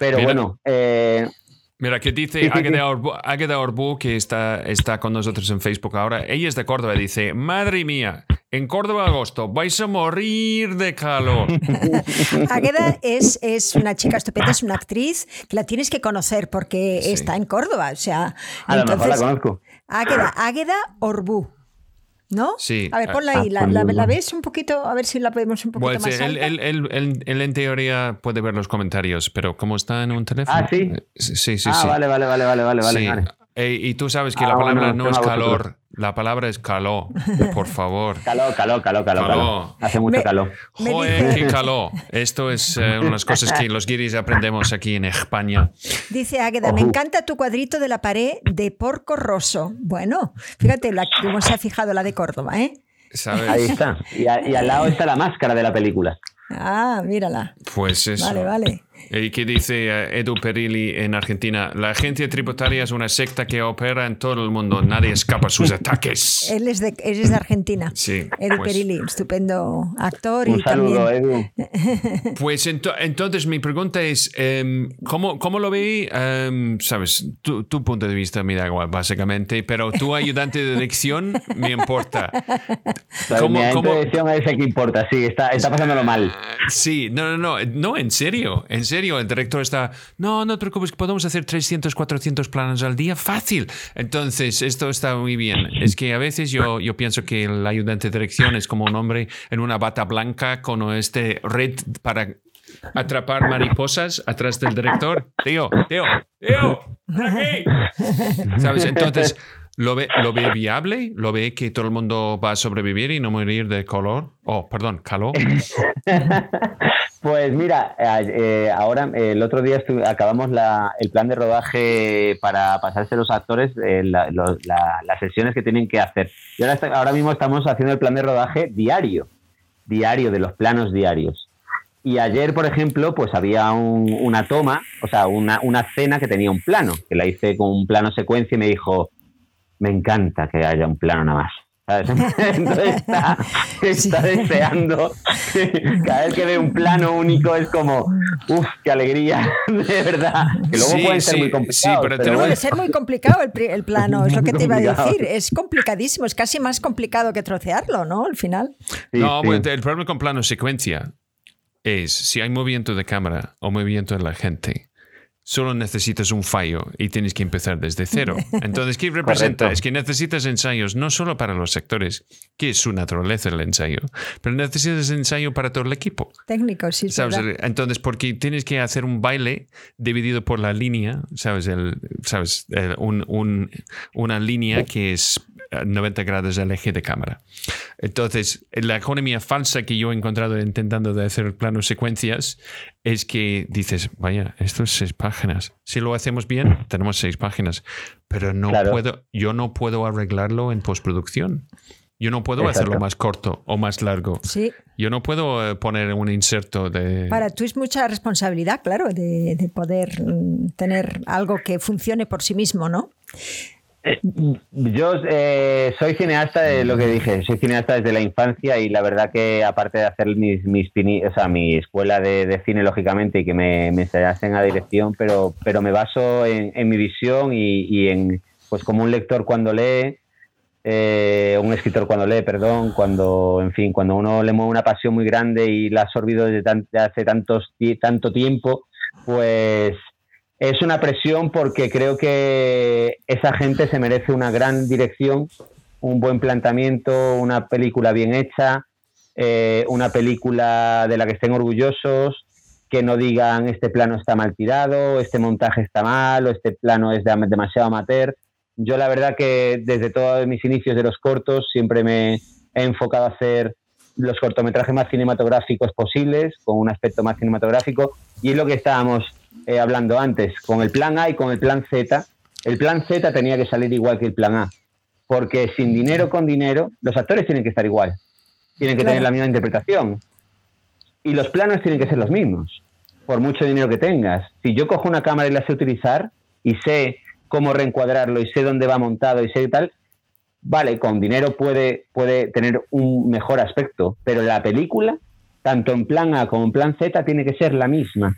Pero bueno... Eh, Mira, que dice Águeda Orbu, que está, está con nosotros en Facebook ahora. Ella es de Córdoba. Dice: Madre mía, en Córdoba, agosto, vais a morir de calor. *laughs* Águeda es, es una chica estupenda, es una actriz que la tienes que conocer porque está en Córdoba. O sea, a lo mejor la conozco. Águeda, Águeda Orbu. ¿No? Sí. A ver, ponla ahí. ¿La, la, ves un poquito? A ver si la podemos un poquito más él, él, en teoría puede ver los comentarios, pero como está en un teléfono... Ah, sí. Sí, sí, ah, sí. vale, vale, vale, vale, vale. vale. y tú sabes que la ah, palabra no es calor. La palabra es caló, por favor. *laughs* Caló, caló, caló, caló. Hace mucho calor. Joder, qué caló. Esto es eh, unas cosas que los guiris aprendemos aquí en España. Dice Águeda, me encanta tu cuadrito de la pared de Porco Rosso. Bueno, fíjate la, cómo se ha fijado la de Córdoba, ¿eh? Ahí está. y al lado está la máscara de la película. Ah, mírala. Pues eso. Vale, vale. ¿Y qué dice eh, Edu Perilli en Argentina? La agencia tributaria es una secta que opera en todo el mundo. Nadie escapa a sus *laughs* ataques. Él es de, de Argentina. Sí. Edu pues. Perilli, estupendo actor. Un saludo, Edu. *laughs* Pues entonces mi pregunta es, em, ¿cómo, ¿cómo, lo ve? Em, Sabes, tu, tu, punto de vista me da igual, básicamente, pero tu ayudante de dirección me importa. ¿Cómo, mi ayudante de dirección es el que importa, sí, está, está pasándolo mal. Sí, no, no, no, no, en serio, en serio el director está, no, no te preocupes, podemos hacer 300, 400 planos al día, fácil. Entonces, esto está muy bien. Es que a veces yo, yo pienso que el ayudante de dirección es como un hombre en una bata blanca con este red para atrapar mariposas atrás del director. Tío, tío, tío, aquí. ¿Sabes? Entonces, ¿lo ve, ¿lo ve viable? ¿Lo ve que todo el mundo va a sobrevivir y no morir de color? Oh, perdón, calor. *laughs* Pues mira, eh, ahora el otro día acabamos el plan de rodaje para pasarse los actores eh, las sesiones que tienen que hacer. Y ahora, ahora mismo estamos haciendo el plan de rodaje diario, diario, de los planos diarios. Y ayer, por ejemplo, pues había una toma, o sea, una, una escena que tenía un plano, que la hice con un plano secuencia y me dijo, me encanta que haya un plano nada más. *laughs* Entonces está, deseando. Cada vez que ve un plano único es como, uff, qué alegría, *laughs* de verdad. Que luego puede ser muy complicado. pero, puede ser muy complicado el, *laughs* plano, es lo que te iba a decir. Es complicadísimo, es casi más complicado que trocearlo, ¿no? Al final. no, el problema con plano secuencia es si hay movimiento de cámara o movimiento de la gente solo necesitas un fallo y tienes que empezar desde cero. *laughs* Entonces, ¿qué representa? Es que necesitas ensayos no solo para los sectores, que es su naturaleza el ensayo, pero necesitas ensayo para todo el equipo. Técnico, sí. ¿Sabes? Entonces, porque tienes que hacer un baile dividido por la línea, ¿sabes? El, ¿sabes? una línea que es 90 grados del eje de cámara. Entonces, la economía falsa que yo he encontrado intentando de hacer planos secuencias es que dices, vaya, esto es seis páginas. Si lo hacemos bien, tenemos seis páginas, pero no puedo, yo no puedo arreglarlo en postproducción. Yo no puedo hacerlo más corto o más largo. Sí. Yo no puedo eh, poner un inserto de... Para tú es mucha responsabilidad, claro, de, de poder mm, tener algo que funcione por sí mismo, ¿no? Eh, yo eh, soy cineasta de lo que dije, soy cineasta desde la infancia y la verdad que aparte de hacer mis, mis o sea, mi escuela de, cine lógicamente y que me, me enseñasen a dirección, pero, pero me baso en, mi visión y, en, pues como un lector cuando lee, eh, un escritor cuando lee, perdón, cuando, en fin, cuando uno le mueve una pasión muy grande y la ha absorbido desde hace tantos, tanto tiempo, pues es una presión porque creo que esa gente se merece una gran dirección, un buen planteamiento, una película bien hecha, eh, una película de la que estén orgullosos, que no digan este plano está mal tirado, este montaje está mal o este plano es demasiado amateur. Yo la verdad que desde todos mis inicios de los cortos siempre me he enfocado a hacer los cortometrajes más cinematográficos posibles, con un aspecto más cinematográfico, y es lo que estábamos eh, hablando antes, con el plan A y con el plan Z, el plan Z tenía que salir igual que el plan A, porque sin dinero con dinero, los actores tienen que estar igual, tienen que tener la misma interpretación y los planos tienen que ser los mismos, por mucho dinero que tengas. Si yo cojo una cámara y la sé utilizar y sé cómo reencuadrarlo y sé dónde va montado y sé tal, vale, con dinero puede, puede tener un mejor aspecto, pero la película, tanto en plan A como en plan Z, tiene que ser la misma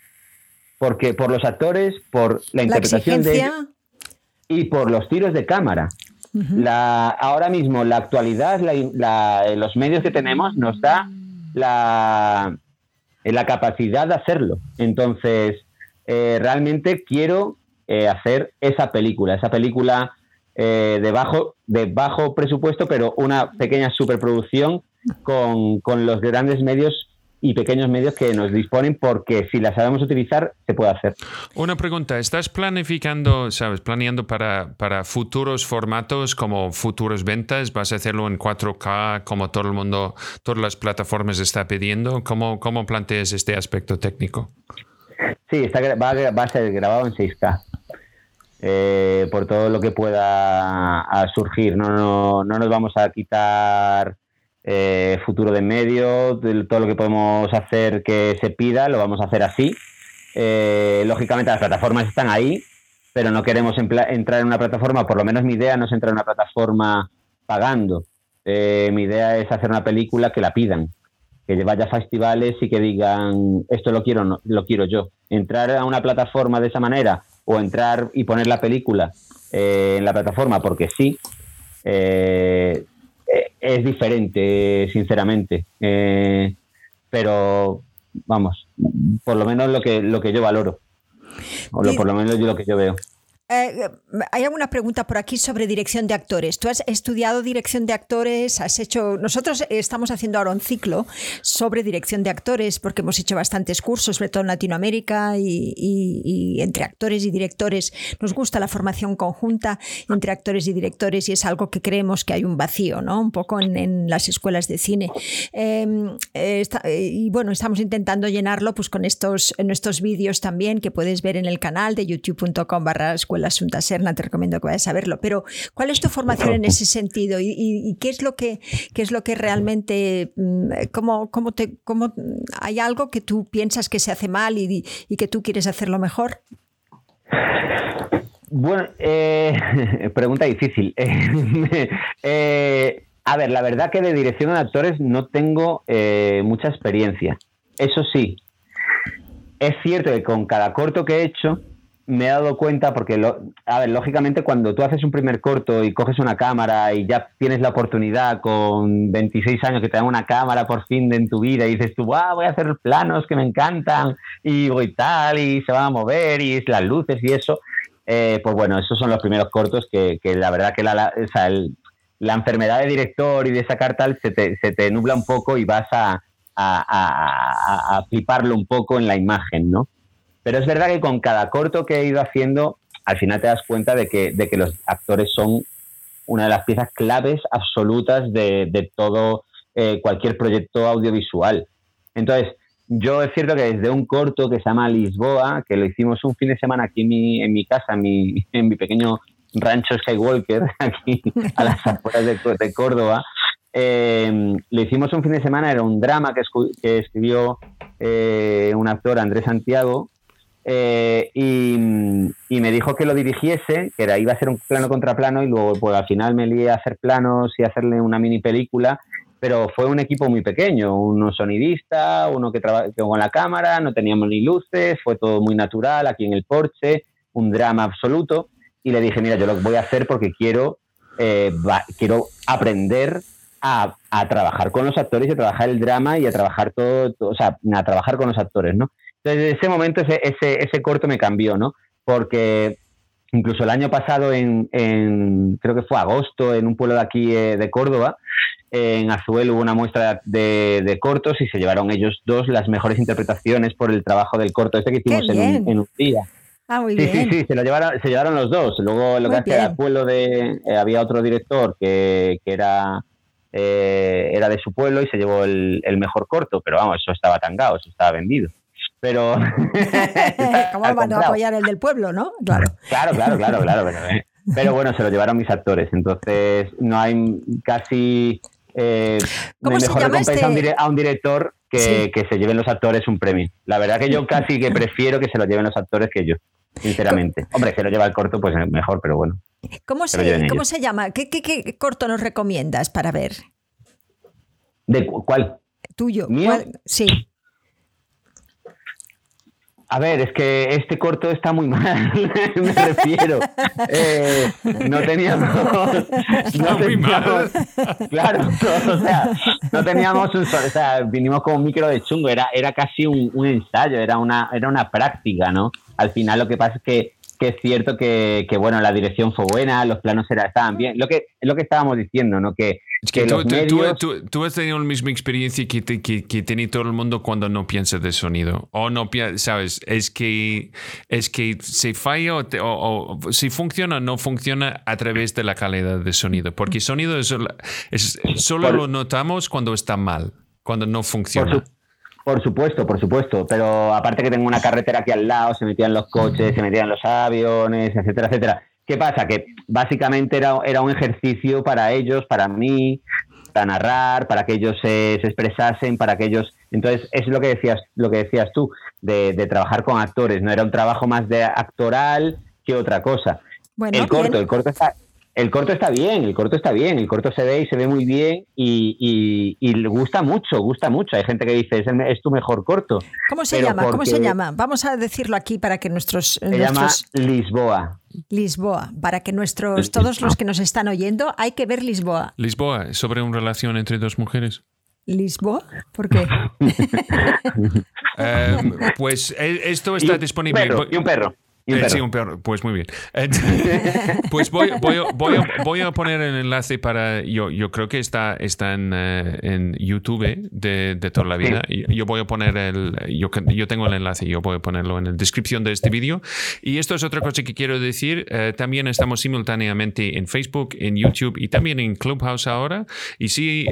porque por los actores, por la interpretación de ellos y por los tiros de cámara. la, ahora mismo la actualidad, los medios que tenemos nos da la, la capacidad de hacerlo. Entonces, eh, realmente quiero eh, hacer esa película, esa película eh, de, bajo, de bajo presupuesto, pero una pequeña superproducción con, con los grandes medios y pequeños medios que nos disponen porque si las sabemos utilizar se puede hacer. Una pregunta, ¿estás planificando, sabes, planeando para, para futuros formatos como futuros ventas? ¿Vas a hacerlo en 4K como todo el mundo, todas las plataformas está pidiendo? ¿Cómo, cómo planteas este aspecto técnico? Sí, está, va, va a ser grabado en 6K. Eh, por todo lo que pueda surgir. No, no, no nos vamos a quitar eh, futuro de medio, todo lo que podemos hacer que se pida, lo vamos a hacer así. Eh, lógicamente las plataformas están ahí, pero no queremos entrar en una plataforma, por lo menos mi idea no es entrar en una plataforma pagando. Eh, mi idea es hacer una película que la pidan, que vaya a festivales y que digan, esto lo quiero, lo quiero yo. Entrar a una plataforma de esa manera o entrar y poner la película en la plataforma porque sí, es diferente, sinceramente. Eh, pero vamos, por lo menos lo que, lo que yo valoro. O lo, por lo menos yo lo que yo veo. Eh, hay alguna pregunta por aquí sobre dirección de actores. Tú has estudiado dirección de actores, has hecho. Nosotros estamos haciendo ahora un ciclo sobre dirección de actores porque hemos hecho bastantes cursos, sobre todo en Latinoamérica y, entre actores y directores. Nos gusta la formación conjunta entre actores y directores y es algo que creemos que hay un vacío, ¿no? Un poco en, las escuelas de cine. Em, eh, y bueno, estamos intentando llenarlo pues con estos, estos vídeos también que puedes ver en el canal de youtube.com barra la Asunta Serna, te recomiendo que vayas a verlo. Pero, ¿cuál es tu formación en ese sentido? ¿Y, qué, es lo que, qué es lo que realmente, mm, cómo, cómo te, cómo, hay algo que tú piensas que se hace mal y, que tú quieres hacerlo mejor? Bueno, eh, *laughs* pregunta difícil. *laughs* Eh, A ver, la verdad que de dirección de actores no tengo eh, mucha experiencia. Eso sí, es cierto que con cada corto que he hecho me he dado cuenta, porque, a ver, lógicamente cuando tú haces un primer corto y coges una cámara y ya tienes la oportunidad con 26 años que te dan una cámara por fin de en tu vida y dices tú, voy a hacer planos que me encantan y voy tal y se van a mover y las luces y eso, eh, pues bueno, esos son los primeros cortos que, la verdad que la, la enfermedad de director y de sacar tal se te, se te nubla un poco y vas a, a, fliparlo un poco en la imagen, ¿no? Pero es verdad que con cada corto que he ido haciendo, al final te das cuenta de que, de que los actores son una de las piezas claves absolutas de, todo eh, cualquier proyecto audiovisual. Entonces, yo es cierto que desde un corto que se llama Lisboa, que lo hicimos un fin de semana aquí en mi, en mi casa, en mi, *laughs* en mi pequeño rancho Skywalker, *laughs* aquí a las afueras de, Córdoba, eh, le hicimos un fin de semana, era un drama que, escribió eh, un actor, Andrés Santiago, eh, y, me dijo que lo dirigiese, que era, iba a ser un plano contra plano, y luego pues, al final me lié a hacer planos y hacerle una mini película, pero fue un equipo muy pequeño, uno sonidista, uno que trabajó con la cámara, no teníamos ni luces, fue todo muy natural aquí en el porche, un drama absoluto, y le dije, mira, yo lo voy a hacer porque quiero, quiero aprender a, trabajar con los actores y a trabajar el drama y a trabajar todo, o sea, a trabajar con los actores, ¿no? Desde ese momento ese, ese, ese corto me cambió, ¿no? Porque incluso el año pasado, en, creo que fue agosto, en un pueblo de aquí eh, de Córdoba, en Azuel hubo una muestra de, cortos y se llevaron ellos dos las mejores interpretaciones por el trabajo del corto este que hicimos en, en un día. Ah, muy sí, bien. sí, sí, se, lo llevaron, se llevaron los dos. Luego lo que hace el pueblo de... Eh, había otro director que, que era eh, era de su pueblo y se llevó el, mejor corto, pero vamos, eso estaba tangado, eso estaba vendido. Pero. *laughs* ¿Cómo *laughs* van a apoyar el del pueblo, no? Claro. Claro, claro, claro, claro. *laughs* Pero, bueno, se lo llevaron mis actores, entonces no hay casi. Eh, ¿Cómo se llama este? a, un director que, que, se lleven los actores un premio. La verdad que yo casi que prefiero que se lo lleven los actores que yo, sinceramente. Hombre, que lo lleva el corto, pues mejor, pero bueno. ¿Cómo se, ¿cómo se llama? ¿Qué, ¿Qué, corto nos recomiendas para ver? ¿De cuál? Tuyo. ¿Mío? Sí. A ver, es que este corto está muy mal, *laughs* me refiero. Eh, no teníamos. No teníamos claro, *laughs* o sea, no teníamos un. O sea, vinimos con un micro de chungo, era, era casi un, un, ensayo, era una, era una práctica, ¿no? Al final lo que pasa es que que es cierto que, bueno, la dirección fue buena, los planos era, estaban bien. Lo que, lo que estábamos diciendo, ¿no? Que, que, tú, tú, has tenido la misma experiencia que, que, tiene todo el mundo cuando no piensa de sonido. O no sabes, es que, es que se falla o, si funciona o no funciona a través de la calidad de sonido. Porque sonido es, solo lo notamos cuando está mal, cuando no funciona. Por supuesto, por supuesto, pero aparte que tengo una carretera aquí al lado, se metían los coches, se metían los aviones, etcétera, etcétera. ¿Qué pasa? Que básicamente era, era un ejercicio para ellos, para mí, para narrar, para que ellos se, expresasen, para que ellos... Entonces, es lo que decías, lo que decías tú, de, trabajar con actores, no era un trabajo más de actoral que otra cosa. Bueno, el corto, el corto está, el corto está bien, el corto está bien, el corto se ve y se ve muy bien y, le gusta mucho, gusta mucho. Hay gente que dice, es, tu mejor corto. ¿Cómo se llama? ¿Cómo se llama? Vamos a decirlo aquí para que nuestros... Se llama Lisboa. Lisboa, para que nuestros, todos los que nos están oyendo, hay que ver Lisboa. Lisboa, sobre una relación entre dos mujeres. ¿Lisboa? ¿Por qué? *laughs* Em, pues eh, esto está *laughs* disponible. y un perro. Eh, sí, un perro. Pues muy bien. *laughs* pues voy, voy, a, poner el enlace para. Yo, yo creo que está, está en, eh, YouTube de, de, toda la vida. Yo voy a poner el. Yo, yo tengo el enlace, yo voy a ponerlo en la descripción de este vídeo. Y esto es otra cosa que quiero decir. Eh, también estamos simultáneamente en Facebook, en YouTube y también en Clubhouse ahora. Y si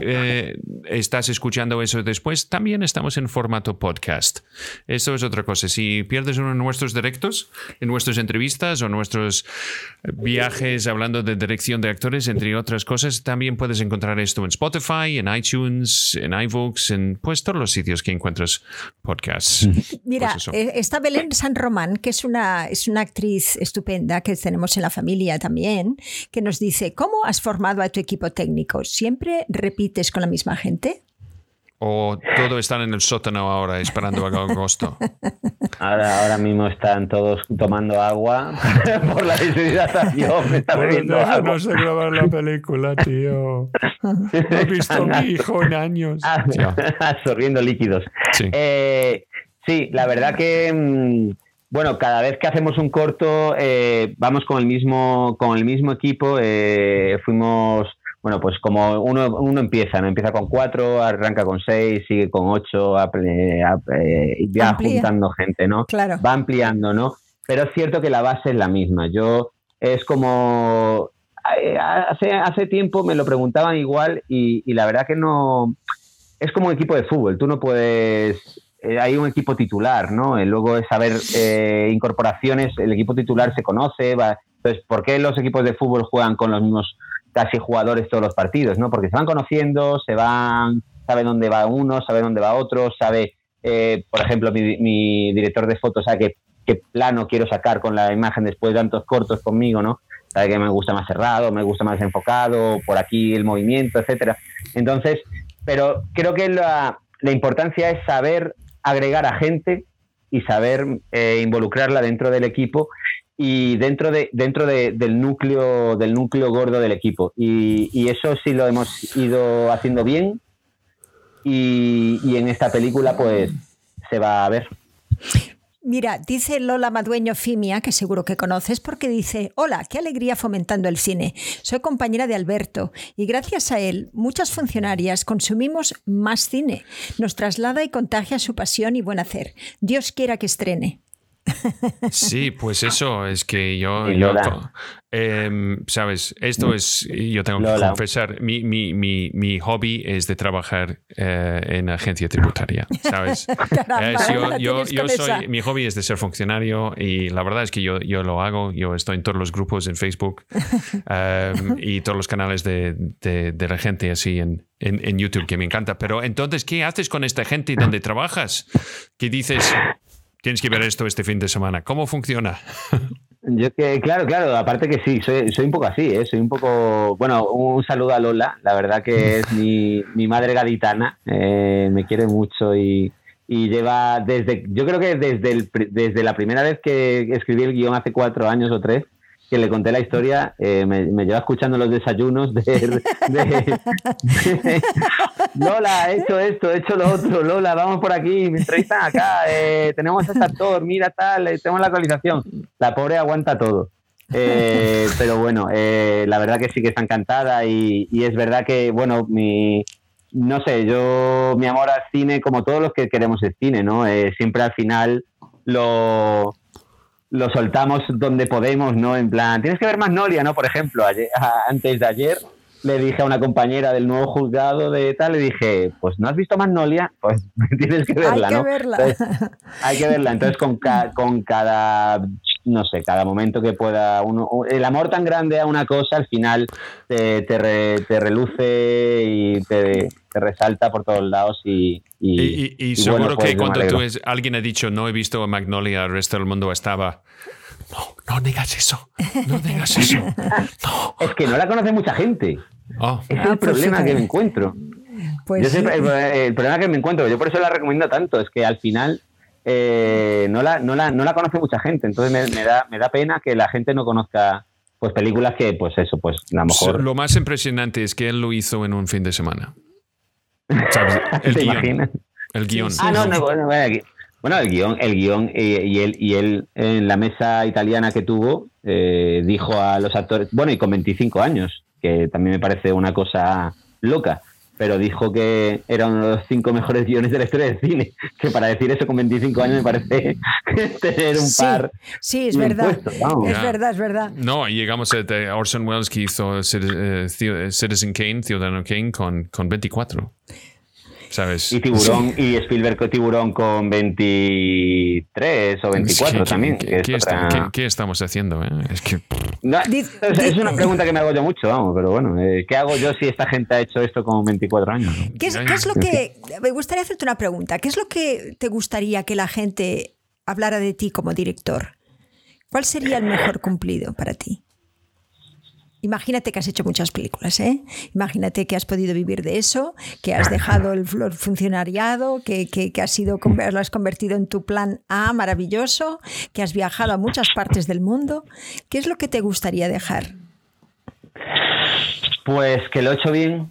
estás escuchando eso después, también estamos en formato podcast. Esto es otra cosa. Si pierdes uno de nuestros directos, en nuestras entrevistas o nuestros viajes hablando de dirección de actores, entre otras cosas. También puedes encontrar esto en Spotify, en iTunes, en iVoox, en pues todos los sitios que encuentras podcasts. Mira, pues eh, está Belén San Román, que es una, es una actriz estupenda que tenemos en la familia también, que nos dice, ¿cómo has formado a tu equipo técnico? ¿Siempre repites con la misma gente? ¿O todo están en el sótano ahora esperando a agosto? Ahora, ahora mismo están todos tomando agua *laughs* por la deshidratación. Está bebiendo agua. No sé grabar la película, tío. *laughs* No he visto a mi hijo en años. *laughs* Absorbiendo líquidos. Sí. Eh, sí, la verdad que mm, bueno, cada vez que hacemos un corto eh, vamos con el mismo con el mismo equipo. Eh, fuimos bueno, pues como uno, uno empieza, ¿no? Empieza con cuatro, arranca con seis, sigue con ocho, eh, ya juntando gente, ¿no? Claro. Va ampliando, ¿no? Pero es cierto que la base es la misma. Yo es como eh, hace, hace tiempo me lo preguntaban igual y, la verdad que no es como un equipo de fútbol. Tú no puedes eh, hay un equipo titular, ¿no? luego es saber incorporaciones, el equipo titular se conoce, va, entonces, ¿por qué los equipos de fútbol juegan con los mismos casi jugadores todos los partidos, ¿no? Porque se van conociendo, se van, sabe dónde va uno, sabe dónde va otro, sabe, eh, por ejemplo, mi, director de fotos sabe qué, plano quiero sacar con la imagen después de tantos cortos conmigo, ¿no? Sabe que me gusta más cerrado, me gusta más enfocado, por aquí el movimiento, etcétera. Entonces, pero creo que la, importancia es saber agregar a gente y saber eh, involucrarla dentro del equipo y dentro de dentro del núcleo del núcleo gordo del equipo y, eso sí lo hemos ido haciendo bien y, y, en esta película pues se va a ver Mira, dice Lola Madueño Fimia, que seguro que conoces, porque dice, hola, qué alegría fomentando el cine. Soy compañera de Alberto y gracias a él muchas funcionarias consumimos más cine. Nos traslada y contagia su pasión y buen hacer. Dios quiera que estrene. Sí, pues eso es que yo, em, sabes, esto es, yo tengo que confesar, mi, mi, mi, mi, hobby es de trabajar eh, en agencia tributaria, ¿sabes? *laughs* yo, *laughs* yo, soy, mi hobby es de ser funcionario y la verdad es que yo, yo lo hago, yo estoy en todos los grupos en Facebook *laughs* em, y todos los canales de, de, de la gente así en, en, en, YouTube que me encanta, pero entonces, ¿qué haces con esta gente donde trabajas? ¿Qué dices? Tienes que ver esto este fin de semana. ¿Cómo funciona? *laughs* Yo que, claro, claro, aparte que sí, soy, soy un poco así, ¿eh? soy un poco, bueno, un saludo a Lola, la verdad que *laughs* es mi, mi madre gaditana, eh, me quiere mucho y, y, lleva desde, yo creo que desde, el, desde la primera vez que escribí el guion hace cuatro años o tres, que le conté la historia, eh, me, lleva escuchando los desayunos de, *laughs* Lola, he hecho esto, he hecho lo otro, Lola, vamos por aquí, me entrevistan acá, eh, tenemos este actor, mira tal, eh, tenemos la actualización. La pobre aguanta todo. pero bueno, la verdad que sí que está encantada y, y, es verdad que, bueno, mi, no sé, yo, mi amor al cine, como todos los que queremos el cine, ¿no? siempre al final lo lo soltamos donde podemos, ¿no? En plan, tienes que ver Magnolia, ¿no? Por ejemplo, *laughs* antes de ayer le dije a una compañera del nuevo juzgado de tal, le dije, pues no has visto Magnolia, *laughs* pues *laughs* tienes que verla, hay que Verla. hay que verla. Entonces, con, con cada, no sé, cada momento que pueda uno, el amor tan grande a una cosa, al final te, te, reluce y te, resalta por todos lados y... Y, seguro que pues, cuando tú es, alguien ha dicho, no he visto Magnolia, el resto del mundo estaba... No, no digas eso. No digas eso. *laughs* Es que no la conoce mucha gente. Oh. Es el ah, pues problema que me encuentro. Pues el, problema que me encuentro, yo por eso la recomiendo tanto, es que al final eh, no, la, no, la, no la conoce mucha gente, entonces me, da, me da pena que la gente no conozca pues películas que, pues eso, pues a lo mejor... Lo más impresionante es que él lo hizo en un fin de semana. *laughs* El guion. El guion. Ah, no, no, bueno, bueno, el guion, el guion eh, y, él, y él en la mesa italiana que tuvo eh, dijo a los actores, bueno, y con 25 años, que también me parece una cosa loca, pero dijo que era uno de los cinco mejores guiones de la historia del cine, que para decir eso con 25 años me parece *laughs* tener un par. Sí, es verdad. Es verdad, es verdad. No, llegamos a Orson Welles que hizo eh, Citizen Kane, Ciudadano Kane, con, con 24. ¿Sabes? Y Tiburón, y Spielberg con Tiburón con 23 o 24 también. ¿qué, qué, estamos haciendo? Eh? Es que... es, una pregunta que me hago yo mucho, vamos, pero bueno, eh, ¿qué hago yo si esta gente ha hecho esto con 24 años? ¿Qué es, ¿Qué es lo que... Me gustaría hacerte una pregunta. ¿Qué es lo que te gustaría que la gente hablara de ti como director? ¿Cuál sería el mejor cumplido para ti? Imagínate que has hecho muchas películas, ¿eh? Imagínate que has podido vivir de eso, que has dejado el funcionariado, que, has, sido, lo has convertido en tu plan A maravilloso, que has viajado a muchas partes del mundo. ¿Qué es lo que te gustaría dejar? Pues que lo he hecho bien,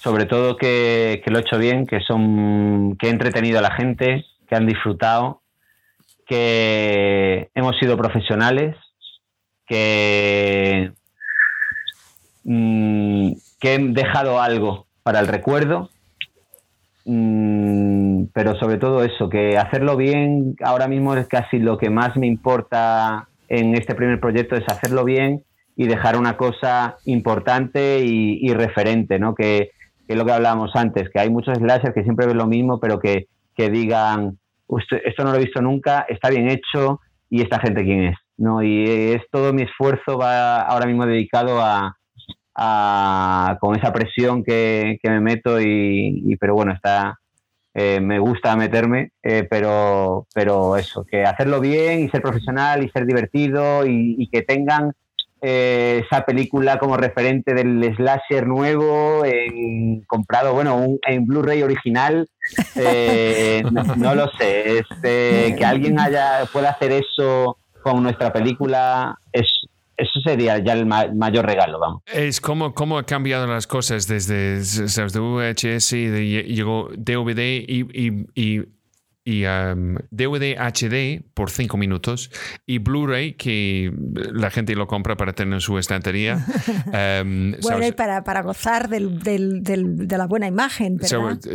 sobre todo que, que lo he hecho bien, que, son, que he entretenido a la gente, que han disfrutado, que hemos sido profesionales, que Mm, que he dejado algo para el recuerdo, mm, pero sobre todo eso, que hacerlo bien ahora mismo es casi lo que más me importa en este primer proyecto, es hacerlo bien y dejar una cosa importante y, referente, ¿no? Que, es lo que hablábamos antes, que hay muchos slashers que siempre ven lo mismo, pero que, que digan, esto no lo he visto nunca, está bien hecho y esta gente quién es, ¿no? Y es todo mi esfuerzo va ahora mismo dedicado a, con esa presión que, me meto y, pero bueno, está, eh, me gusta meterme, eh, pero, pero eso, que hacerlo bien y ser profesional y ser divertido y, que tengan eh, esa película como referente del slasher nuevo, en, comprado, bueno, en Blu-ray original, *laughs* no, lo sé, que alguien haya pueda hacer eso con nuestra película es eso sería ya el mayor regalo, vamos. Es como, cómo ha cambiado las cosas desde ¿sabes? de VHS y llegó DVD y DVD HD por 5 minutos y Blu-ray que la gente lo compra para tener en su estantería. *laughs* bueno, y para, para gozar del, del, de la buena imagen.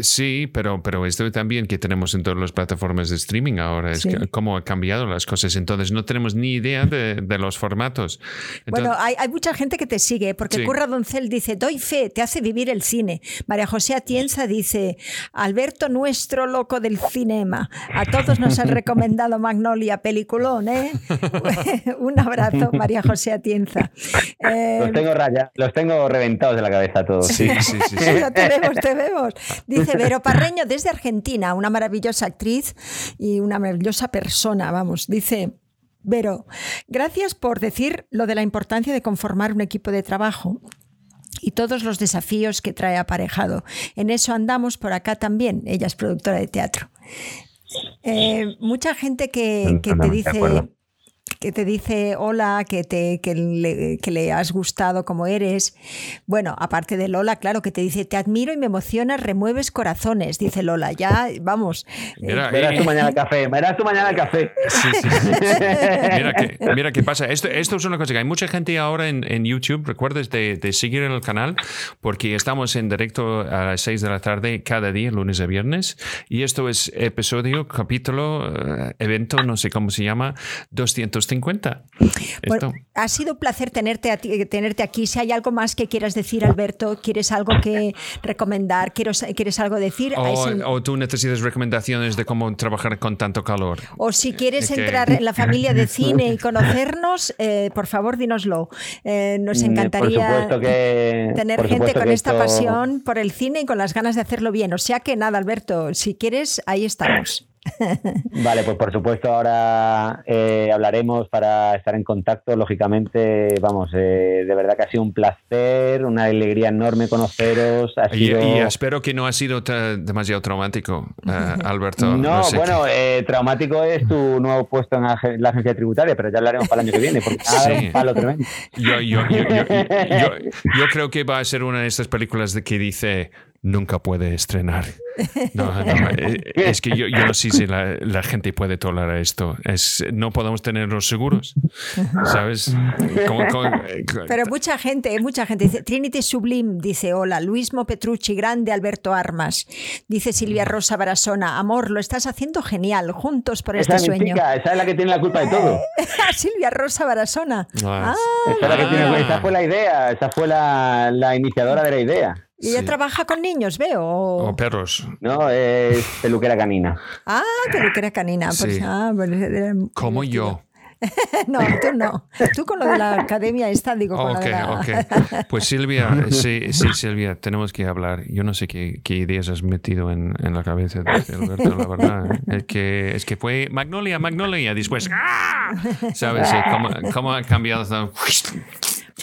sí, pero, pero esto también que tenemos en todas las plataformas de streaming ahora, es cómo ha cambiado las cosas. Entonces no tenemos ni idea de, de los formatos. bueno, hay, hay, mucha gente que te sigue, porque Curra Doncel dice, doy fe, te hace vivir el cine. María José Atienza dice, Alberto nuestro loco del cinema. A todos nos han *laughs* recomendado Magnolia, peliculón, ¿eh? *laughs* Un abrazo, María José Atienza. los eh, tengo raya, los tengo reventados de la cabeza todos. Sí, sí, sí. te vemos, te vemos. Dice Vero Parreño desde Argentina, una maravillosa actriz y una maravillosa persona, vamos. Dice, Vero, gracias por decir lo de la importancia de conformar un equipo de trabajo y todos los desafíos que trae aparejado. En eso andamos por acá también. Ella es productora de teatro. Eh, mucha gente que, que te dice que te dice hola, que, te, que le, has gustado como eres. Bueno, aparte de Lola, claro, que te dice te admiro y me emociona, remueves corazones, dice Lola. Ya, vamos. Mira, verás tu mañana el café, verás tu mañana el café. *laughs* mira, qué pasa. Esto, esto es una cosa que hay mucha gente ahora en, en YouTube, recuerdes de, de, seguir en el canal, porque estamos en directo a las 6 de la tarde cada día, lunes a viernes. Y esto es episodio, capítulo, eh, evento, no sé cómo se llama, 200 50. ha sido un placer tenerte, tenerte aquí. Si hay algo más que quieras decir, Alberto, ¿quieres algo que recomendar? ¿Quieres, quieres algo decir? O, tú necesitas recomendaciones de cómo trabajar con tanto calor. O si quieres entrar en la familia de *laughs* cine y conocernos, eh, por favor, dínoslo. Eh, nos mm, encantaría tener gente con esta pasión por el cine y con las ganas de hacerlo bien. O sea que nada, Alberto, si quieres, ahí estamos. *laughs* Vale, pues por supuesto ahora eh, hablaremos para estar en contacto, lógicamente, vamos, eh, de verdad que ha sido un placer, una alegría enorme conoceros. y, espero que no ha sido demasiado traumático, eh, *laughs* Alberto. No, bueno, traumático es tu nuevo puesto en la agencia tributaria, pero ya hablaremos para el año que viene, porque sí. un palo tremendo. Yo, yo *laughs* creo que va a ser una de estas películas de que dice nunca puede estrenar. *laughs* No, eh, es que yo, no sé si la, gente puede tolerar esto. Es, no podemos tener los seguros, ¿sabes? Pero mucha gente, mucha gente dice, Trinity Sublime dice, hola, Luismo Petrucci, grande Alberto Armas, dice Silvia Rosa Barasona, amor, lo estás haciendo genial, juntos por este sueño. esa es la que tiene la culpa de todo. *laughs* Silvia Rosa Barasona. Ah. esa, fue la idea, esa fue la, la iniciadora de la idea. ¿Y ella trabaja con niños, veo? O perros. No, es peluquera canina. Ah, peluquera canina. Pues, Sí. ah, pues, eh, Como divertido. yo. *laughs* no, tú no. Tú con lo de la academia esta, digo, con Ok, la... ok. *laughs* Pues Silvia, sí, sí, Silvia, tenemos que hablar. Yo no sé qué, qué ideas has metido en, en la cabeza de Alberto, la verdad. ¿eh? Es que, es que fue Magnolia, Magnolia, después, ¡ah! ¿sabes? Sí, ¿Cómo, cómo ha cambiado?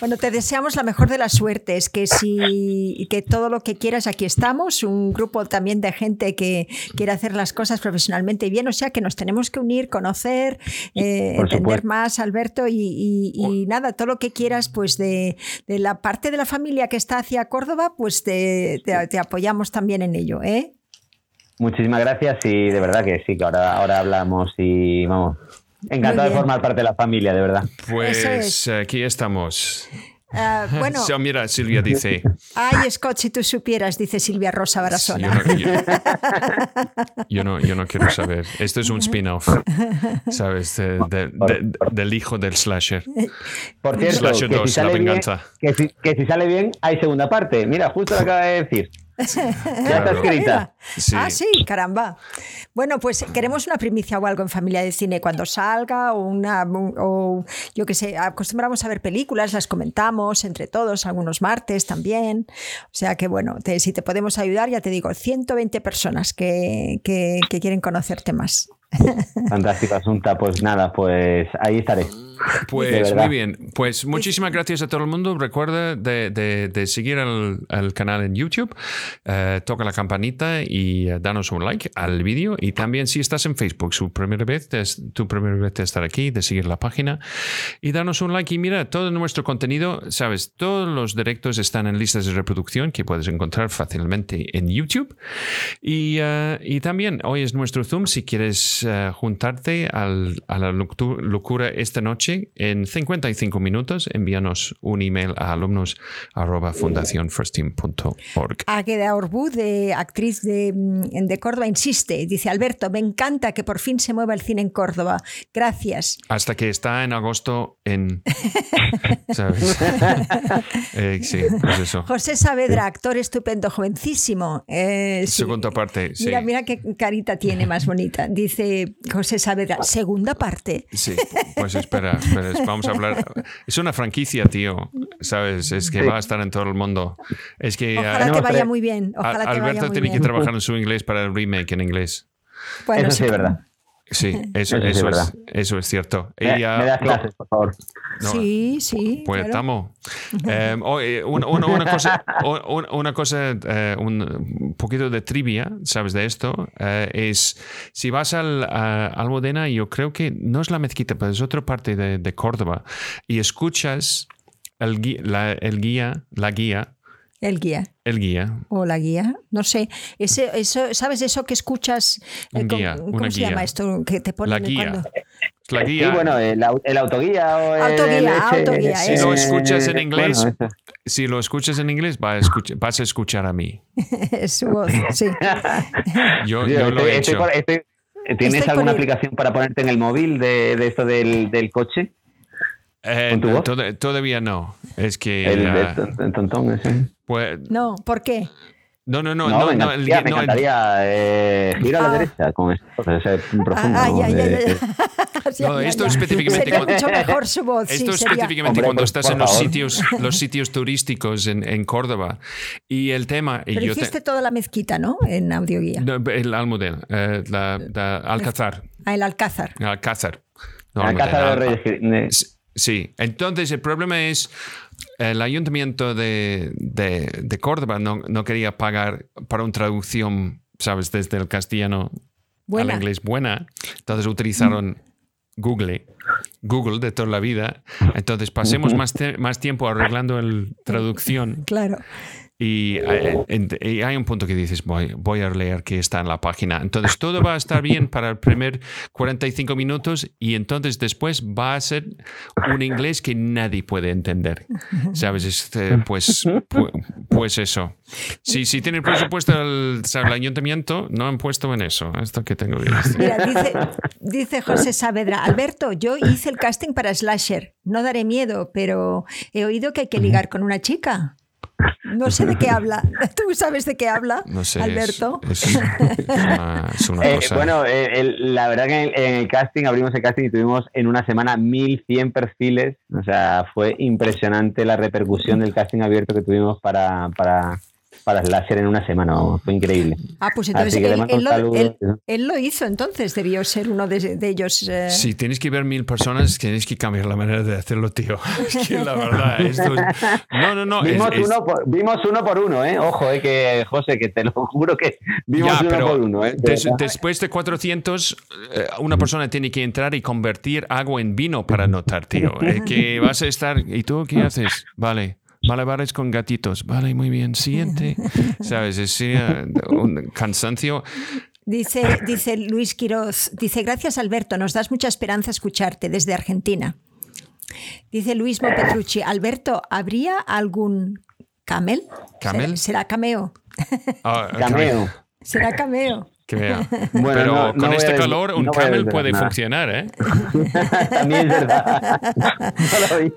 Bueno, te deseamos la mejor de las suertes, que si que todo lo que quieras aquí estamos, un grupo también de gente que quiere hacer las cosas profesionalmente bien, o sea que nos tenemos que unir, conocer, eh, entender más, Alberto, y, y- y nada, todo lo que quieras, pues de, de la parte de la familia que está hacia Córdoba, pues te, te- te apoyamos también en ello, ¿eh? Muchísimas gracias y de verdad que sí, que ahora, ahora hablamos y vamos. Encantado de formar parte de la familia, de verdad. Pues es. aquí estamos. Ah, bueno, *laughs* So, mira, Silvia dice, ay, Scott, si tú supieras, dice Silvia Rosa yo Barasona. no, yo- yo no, yo no quiero saber. Esto es un spin-off, ¿sabes? De- de- de- del hijo del slasher. Por cierto, Slasher que si, 2, la sale bien, venganza. que, si, que si sale bien, hay segunda parte. Mira, justo lo acaba de decir. *laughs* Ya está Claro. escrita. Sí. Ah, sí, caramba. Bueno, pues queremos una primicia o algo en familia de cine cuando salga o una o yo qué sé, acostumbramos a ver películas, las comentamos entre todos algunos martes también. O sea que bueno, te- si te podemos ayudar, ya te digo, 120 personas que, que- que quieren conocerte más. *laughs* Fantástico, Asunta. Pues nada, pues ahí estaré. Pues muy bien. Pues muchísimas gracias a todo el mundo. Recuerda de, de- de seguir al, al canal en YouTube. Eh, toca la campanita y eh, danos un like al vídeo. Y también si estás en Facebook, su primera vez, de, tu primera vez de estar aquí, de seguir la página. Y danos un like. Y mira, todo nuestro contenido, sabes, todos los directos están en listas de reproducción que puedes encontrar fácilmente en YouTube. Y, eh, y también hoy es nuestro Zoom. Si quieres eh, juntarte al- a la locura esta noche en 55 minutos, envíanos un email a alumnos.fundacionfirsteam.org. Águeda Orbú, de actriz de, mm, de Córdoba, insiste. Dice, Alberto, me encanta que por fin se mueva el cine en Córdoba. Gracias. Hasta que está en agosto en... *laughs* ¿Sabes? *laughs* Eh, sí, pues eso. José Saavedra, actor estupendo, jovencísimo. Eh, sí. Segunda parte, sí. Mira, mira qué carita tiene más bonita. Dice José Saavedra, segunda parte. Sí, pues espera, espera, vamos a hablar. Es una franquicia, tío, ¿sabes? Es que Sí. va a estar en todo el mundo. Es que Ojalá ah, tenemos vaya muy bien. Ojalá Al- te vaya Alberto muy tiene bien. que trabajar en su inglés para el remake en inglés. Bueno, Eso sí es verdad. *laughs* Sí, eso, Eso eso, es, verdad. eso es cierto. Me, Y, me das no, clases, por favor. no, Sí, sí. Pues claro. estamos. *laughs* Eh, oye, una, una- una cosa, un- una cosa eh, un poquito de trivia, ¿sabes de esto? Eh, es, si vas al, a Almudena, yo creo que no es la mezquita, pero es otra parte de, de Córdoba, y escuchas el, gui- la, el guía, la guía, El guía. el guía, O la guía, no sé. Ese, eso, ¿Sabes eso que escuchas? Un Eh, ¿cómo- guía, ¿Cómo, una se guía. llama esto? Que te ponen la guía. cuando- la Sí, guía. bueno, el, au- el autoguía o el Autoguía, ese- autoguía, Si lo escuchas en inglés, bueno, si lo escuchas en inglés, va a escuch- vas a escuchar a mí. *laughs* es su voz, sí. Yo, yo lo he estoy- hecho. estoy- ¿Tienes Estoy alguna aplicación para ponerte en el móvil de, de esto del, del coche? Eh, ¿Con tu voz? tod- todavía no. Es que. El, la- el el tontón ese. pues, No, ¿por qué? no, no, no. No, no, me no, el encantaría, gui- me no, el- encantaría eh, a la Ah. derecha con esto. Profundo. Ah, Ya, No, *laughs* esto específicamente cuando- mucho mejor su voz. *laughs* Esto sí, sería- específicamente Hombre, cuando pues, estás por en los favor. sitios, los sitios turísticos en, en Córdoba. Y el tema. Pero yo te- hiciste toda la mezquita, ¿no? En audioguía. no, el Almudena, eh, la, la Alcázar. Ah, el Alcázar. Alcázar. No, casa de Reyes. Sí, entonces el problema es el ayuntamiento de, de- de Córdoba no, no quería pagar para una traducción, ¿sabes? Desde el castellano Buena. al inglés buena. Entonces utilizaron Google, Google de toda la vida. Entonces pasemos *laughs* más, más tiempo arreglando la traducción Claro. Y, eh, en- y hay un punto que dices, voy, voy a leer qué está en la página. Entonces todo va a estar bien para el primer 45 minutos y entonces después va a ser un inglés que nadie puede entender. ¿Sabes? Este, pues, pu- pues eso. Si, si tienen presupuesto el, el ayuntamiento, no han puesto en eso. Esto que tengo que decir. Mira, dice, dice José Saavedra, Alberto, yo hice el casting para Slasher. No daré miedo, pero he oído que hay que ligar con una chica. No sé de qué habla. *laughs* ¿Tú sabes de qué habla, No sé. Alberto? Es, es una, es una *laughs* Eh, cosa. bueno, eh, el- la verdad que en, en el casting, abrimos el casting y tuvimos en una semana 1100 perfiles. O sea, fue impresionante la repercusión del casting abierto que tuvimos para, para, para Slasher en una semana. vamos, Fue increíble. Ah, pues entonces él, lo, saludo. él- él lo hizo, entonces debió ser uno de, de ellos. eh. Si tienes que ver mil personas, tienes que cambiar la manera de hacerlo, tío. *laughs* Es que la verdad, esto es- No, no, no. Vimos, es- uno por, vimos uno por uno, ¿eh? Ojo, eh, que José, que te lo juro que vimos Ya, uno pero por uno, ¿eh? Des- después de 400, eh, una persona tiene que entrar y convertir agua en vino para notar, tío. Eh, que vas a estar. ¿Y tú qué haces? Vale. Malabares con gatitos. Vale, muy bien. Siguiente. *laughs* ¿Sabes? Es eh, un cansancio. Dice, dice Luis Quiroz, dice, gracias Alberto, nos das mucha esperanza escucharte desde Argentina. Dice Luis Petrucci, Alberto, ¿habría algún camel? ¿Camel? ¿Será cameo? Ah, Cameo. *laughs* ¿Será cameo? Que vea. *laughs* Bueno, Pero no- con este calor, un no camel puede nada. funcionar, ¿eh? *laughs* También es verdad. *laughs* No lo había,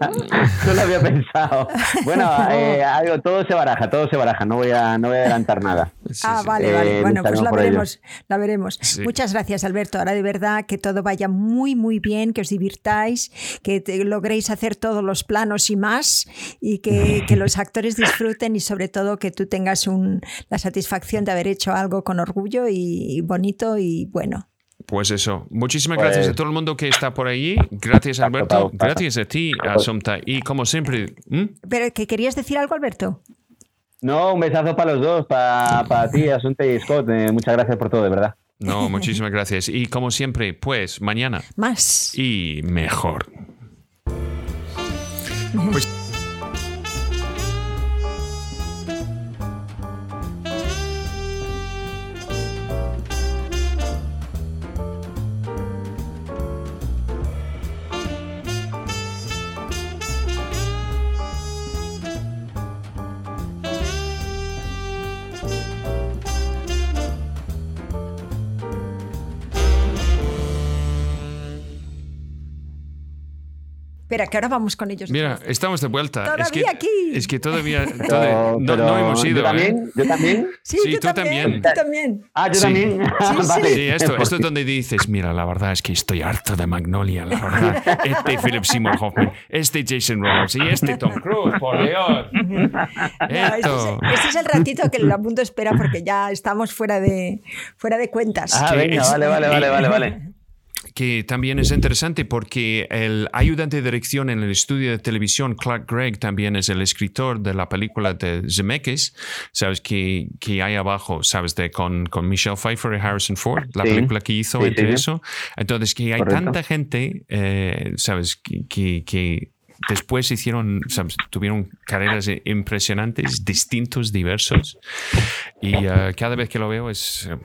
no lo había pensado. Bueno, eh, algo, todo se baraja, todo se baraja. No voy a, no voy a adelantar nada. Sí, ah, sí. vale, Eh, vale. Bueno, pues la veremos, la veremos. Sí. Muchas gracias, Alberto. Ahora de verdad que todo vaya muy, muy bien, que os divirtáis, que te- logréis hacer todos los planos y más, y que, que los actores disfruten y sobre todo que tú tengas un, la satisfacción de haber hecho algo con orgullo y, y bonito y bueno. Pues eso. Muchísimas Pues- gracias a todo el mundo que está por allí. Gracias, Alberto. Gracias a ti, Asomta. Y como siempre, ¿hmm? Pero que querías decir algo, Alberto. No, un besazo para los dos, para, para ti, Asunta y Scott. Eh, muchas gracias por todo, de verdad. no, muchísimas gracias. Y como siempre, pues mañana Más. y mejor. Pues Espera, que ahora vamos con ellos. mira, estamos de vuelta. Todavía es que, aquí. Es que todavía, *laughs* no, pero no hemos ido. Yo ¿eh? también, yo también. *laughs* Sí, Sí, yo tú también. también. Tú también. Ah, yo Sí. también. Sí, *laughs* vale. Sí, esto, esto es donde dices, mira, la verdad es que estoy harto de Magnolia, la verdad. Este Philip Seymour Hoffman, este Jason Roberts y este Tom Cruise, por Dios. No, este, es, este es el ratito que el mundo espera porque ya estamos fuera de, fuera de cuentas. Ah, venga, es- vale, vale, vale, vale, vale. Que también es interesante porque el ayudante de dirección en el estudio de televisión, Clark Gregg, también es el escritor de la película de Zemeckis, sabes que, que hay abajo, sabes, de con, con Michelle Pfeiffer y Harrison Ford, la Sí. película que hizo Sí, entre sí, eso. Entonces, que hay Correcto. tanta gente, eh, sabes, que, que, que después hicieron, sabes, tuvieron carreras impresionantes, distintos, diversos. Y eh, cada vez que lo veo es eh,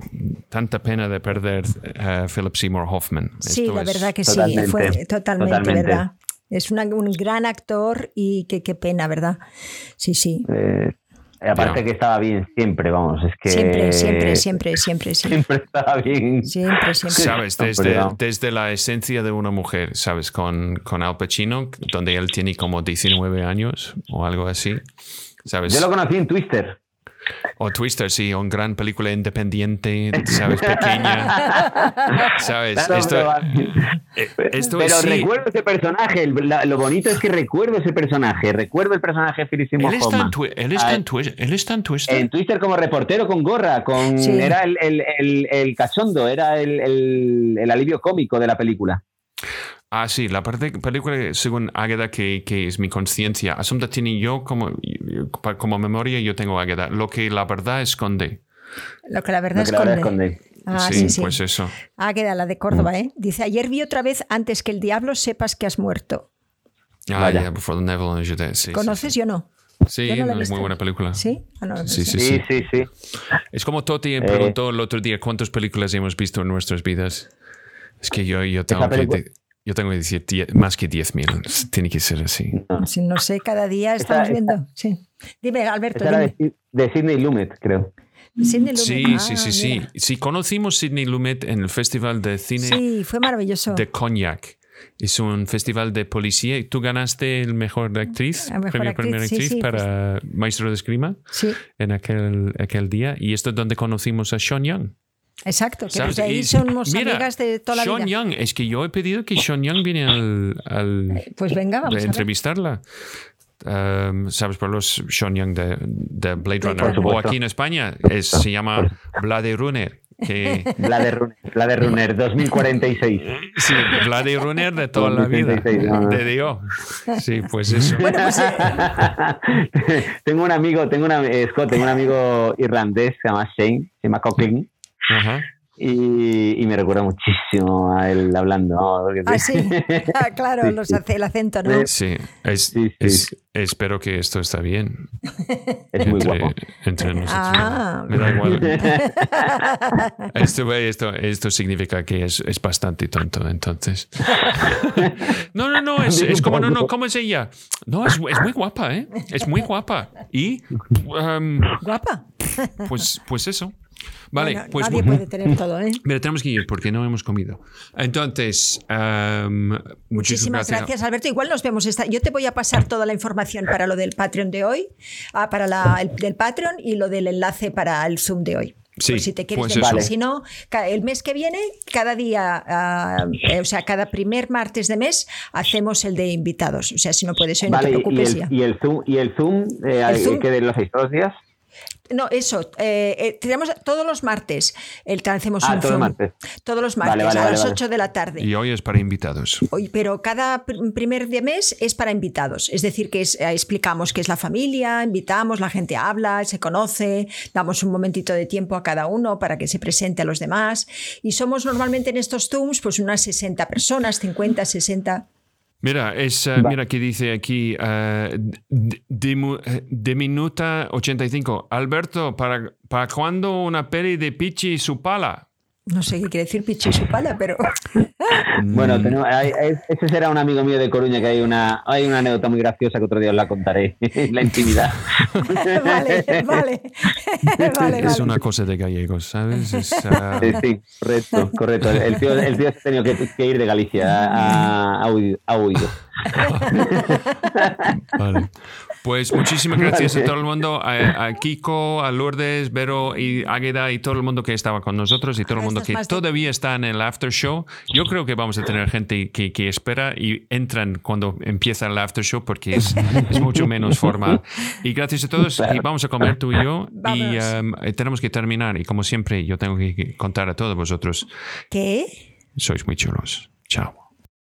tanta pena de perder a Philip Seymour Hoffman. Sí, Esto la es- verdad que sí, Totalmente, fue totalmente, totalmente. ¿verdad? Es una- un gran actor y qué, qué pena, ¿verdad? Sí, sí. Eh, aparte Ya. que estaba bien siempre, vamos, es que... Siempre, siempre, siempre, siempre. Siempre estaba bien. Siempre, siempre. Sabes, desde, desde la esencia de una mujer, ¿sabes? Con, con Al Pacino, donde él tiene como 19 años o algo así. ¿Sabes? Yo lo conocí en Twister. O Twister, sí, una gran película independiente, *laughs* ¿sabes? Pequeña. ¿Sabes? Claro, esto pero- eh, esto Pero es. sí. recuerdo ese personaje, lo bonito es que recuerdo ese personaje, recuerdo el personaje de Philip Él está, en él está Ah, en Twi- él está en Twister. En Twitter como reportero con gorra, con Sí. era el, el, el, el cachondo, era el, el, el alivio cómico de la película. Ah, sí, la parte, película, según Águeda, que, que es mi conciencia. Asunta tiene yo como, como memoria, yo tengo Águeda. Lo que la verdad esconde. Lo que la verdad Lo que la verdad esconde. Ah, sí, sí, sí. pues eso. Queda la de Córdoba, ¿eh? Dice, ayer vi otra vez antes que el diablo sepas que has muerto. Ah, Vaya. yeah, Before the Neville and Judah, sí, ¿Conoces? Sí, Yo no. sí, no es muy buena película. ¿Sí? Ah, no, no Sí, sí, Sí, sí, sí. Es como Toti Eh. preguntó el otro día cuántas películas hemos visto en nuestras vidas. Es que yo, yo tengo que, película- yo tengo que decir die- más que 10.000. Tiene que ser así. Sí, no sé, cada día estamos Esa- viendo. Sí. Dime, Alberto, era de, de Sidney Lumet, creo. Sidney Lumet. Sí, Ah, sí, sí, sí. mira. Sí, conocimos Sidney Lumet en el Festival de Cine Sí, fue maravilloso. de Cognac. Es un festival de policía. y ¿Tú ganaste el mejor actriz, La mejor premio actriz, primera sí, actriz sí, para Maestro de Esgrima Sí, en aquel, aquel día. Y esto es donde conocimos a Sean Young. Exacto. Que desde ahí somos mira, amigas de toda la Sean vida. Young, es que yo he pedido que Sean Young viene al, al Pues venga, vamos a entrevistarla. Um, ¿Sabes? Por los Sean Young de, de Blade Runner. O aquí en España es- se llama Blade Runner. Que, Blade Runner, Blade Runner 2046. sí, Blade Runner de toda la vida. 2036, no, no. De Dios. Sí, pues eso. Bueno, pues eh, *laughs* tengo un amigo, tengo una, eh, Scott, tengo un amigo irlandés, se llama Shane, se llama Coughlin, Ajá. y, y me recuerda muchísimo a él hablando. ah, sí. *laughs* Ah, claro, Sí, los el acento, ¿no? Sí, es, Sí, sí. es- espero que esto está bien es muy entre, guapo. entre nosotros. Ah. Me da igual. *laughs* Esto, esto, esto significa que es, es bastante tonto, entonces. No, no, no, es, es como, no, no, ¿cómo es ella? No, es, es muy guapa, ¿eh? Es muy guapa. Y, um, Guapa. pues, pues eso. Vale, Bueno, pues nadie puede tener todo, ¿eh? *laughs* Mira, tenemos que ir porque no hemos comido. Entonces, um, muchísimas Muchísimas gracias. gracias, Alberto. Igual nos vemos esta. Yo te voy a pasar toda la información para lo del Patreon de hoy, ah, para la, el del Patreon y lo del enlace para el Zoom de hoy. Sí, si te quieres pues eso. Si no, el mes que viene, cada día, eh, o sea, cada primer martes de mes, hacemos el de invitados. O sea, si no puedes hoy, no Vale, te y preocupes el, ya. y el Zoom, y el Zoom, eh, El Zoom. que de los seis todos los días. No, eso. eh, eh, tenemos todos los martes. El, hacemos Ah, un todos martes. Todos los martes vale, a vale, las vale. 8 de la tarde. Y hoy es para invitados. Oye, Pero cada pr- primer de mes es para invitados, es decir, que es- eh, explicamos qué es la familia, invitamos, la gente habla, se conoce, damos un momentito de tiempo a cada uno para que se presente a los demás y somos normalmente en estos Zooms pues unas 60 personas, 50, 60. Mira, es, eh, mira que dice aquí mu- eh, de minuta 85. Alberto, ¿para, ¿para cuándo una peli de Pichi y su pala? No sé qué quiere decir pichi y su pala, pero *laughs* Mm. Bueno, tenemos- hay- ese será un amigo mío de Coruña que hay una, hay una anécdota muy graciosa que otro día os la contaré *laughs* en la intimidad. *laughs* vale, vale, vale, Es vale. una cosa de gallegos, ¿sabes? Es, Sí, sí, correcto, correcto. El tío, el tío se ha tenido que, que ir de Galicia, ha, ha huido. ha huido. vale. Pues muchísimas gracias a todo el mundo, a, a Kiko, a Lourdes, Vero y Águeda y todo el mundo que estaba con nosotros y todo el mundo que todavía está en el after show. Yo creo que vamos a tener gente que, que espera y entran cuando empieza el after show porque es, *laughs* es mucho menos formal. Y gracias a todos y vamos a comer tú y yo y um, eh, tenemos que terminar y como siempre yo tengo que contar a todos vosotros, ¿Qué? sois muy chulos. Chao.